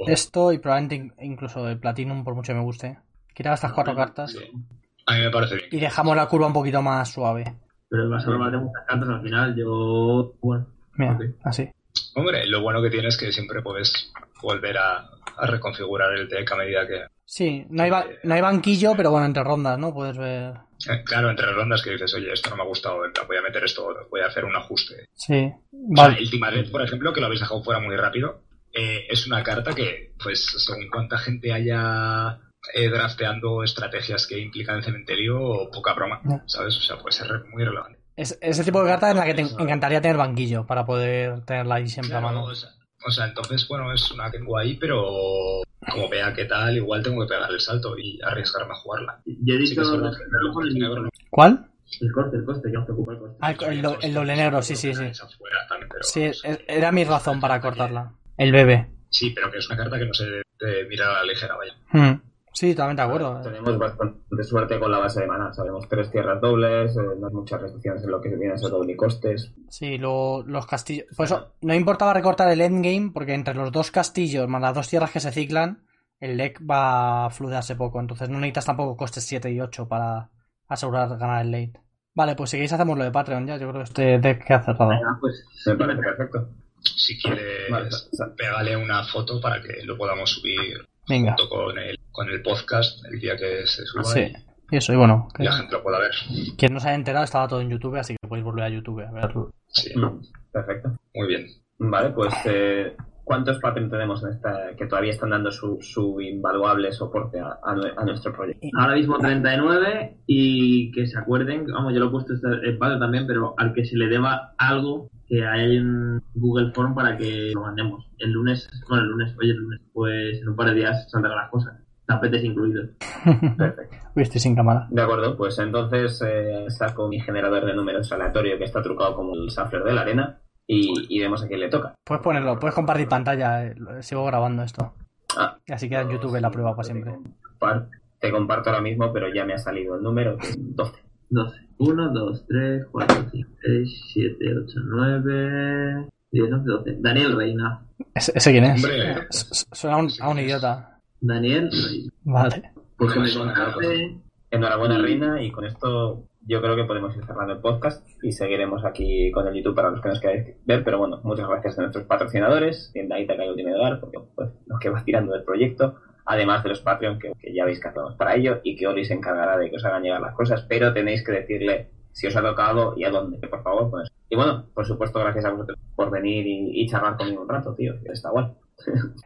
Esto y probablemente in- incluso el Platinum, por mucho que me guste. Quitar estas cuatro cartas. Sí. A mí me parece bien. Y dejamos la curva un poquito más suave. Pero va a ser más de muchas cartas al final. Yo. Bueno. Mira, así. Hombre, lo bueno que tiene es que siempre puedes volver a, a reconfigurar el deck a medida que... Sí, no hay, ba- no hay banquillo, pero bueno, entre rondas, ¿no? Puedes ver. eh, Claro, entre rondas que dices, oye, esto no me ha gustado, voy a meter esto, voy a hacer un ajuste. Sí. O sea, Vale. el Timaret, por ejemplo, que lo habéis dejado fuera muy rápido, eh, es una carta que, pues, según cuánta gente haya eh, drafteando estrategias que implican el cementerio, poca broma. ¿sabes? O sea, puede ser muy relevante. Es ese tipo de carta en la que te encantaría tener banquillo para poder tenerla ahí siempre a mano. o sea, O sea, entonces, bueno, es una que tengo ahí, pero como vea qué tal, igual tengo que pegar el salto y arriesgarme a jugarla. Yo he dicho es puse negro. ¿Cuál? el coste, el coste, que nos preocupa el coste. Ah, el, el do- el doble negro, sí, sí, sí. También, Sí, e- era mi razón para cortarla. El bebé. Sí, pero que es una carta que no se debe mirar a la ligera, vaya. Hmm. Sí, totalmente de acuerdo. Tenemos bastante suerte con la base de mana. Sabemos tres tierras dobles, eh, no hay muchas restricciones en lo que viene a ser doble y costes. Sí, luego los castillos. Por eso no importaba recortar el endgame, porque entre los dos castillos más las dos tierras que se ciclan, el deck va a fluidarse poco. Entonces no necesitas tampoco costes 7 y 8 para asegurar ganar el late. Vale, pues si queréis hacemos lo de Patreon ya. Yo creo que este deck queda cerrado. Venga, pues me parece perfecto. Si quieres, Vale, sea, pégale una foto para que lo podamos subir Venga. junto con el, con el podcast el día que se suba Sí. y, Y eso, y bueno, y que- la gente lo pueda ver. quien no se haya enterado estaba todo en YouTube, así que podéis volver a YouTube a verlo. Sí, perfecto. muy bien. Vale, pues eh, ¿cuántos Patreon tenemos en esta que todavía están dando su, su invaluable soporte a, a nue- a nuestro proyecto? Ahora mismo 39 y que se acuerden, vamos, yo lo he puesto este- en Patreon también, pero al que se le deba algo, que hay un Google Form para que lo mandemos. El lunes, bueno, el lunes, oye, el lunes, pues en un par de días saldrán las cosas. Tapetes incluidos. Perfecto. Uy, estoy sin cámara. De acuerdo, pues entonces eh, saco mi generador de números aleatorio que está trucado como el Safler de la arena y, y vemos a quién le toca. Puedes ponerlo, puedes compartir pantalla. eh, Sigo grabando esto. Ah, Y así queda en YouTube la prueba para siempre. Compar- Te comparto ahora mismo, pero ya me ha salido el número, que es 12. 12. 1, 2, 3, 4, 5, 6, 7, 8, 9, 10, 11, 12. Daniel Reina. ¿Ese, ese quién es? Hombre. Suena a un, a un idiota. Daniel Reina. Vale. Pues que me Suena, contacte. Enhorabuena, Reina, y con esto yo creo que podemos ir cerrando el podcast y seguiremos aquí con el YouTube para los que nos queráis ver. Pero bueno, muchas gracias a nuestros patrocinadores, Tienda Itaca y Ultimate porque pues, los que vas tirando del proyecto, además de los Patreon que, que ya veis que hacemos para ello y que Ori se encargará de que os hagan llegar las cosas, pero tenéis que decirle si os ha tocado y a dónde, por favor. Pues. Y bueno, por supuesto, gracias a vosotros por venir y, y charlar conmigo un rato, tío, que está.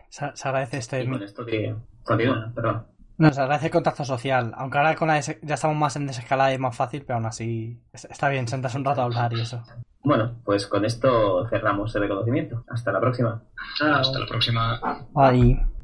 Se, se agradece este. Y con esto, tío, continúa, perdón. No, se agradece el contacto social. Aunque ahora con la ya estamos más en desescalada y es más fácil, pero aún así es- está bien, sentas un rato a hablar y eso. Bueno, pues con esto cerramos el reconocimiento. Hasta la próxima. Chao. Hasta la próxima. Bye.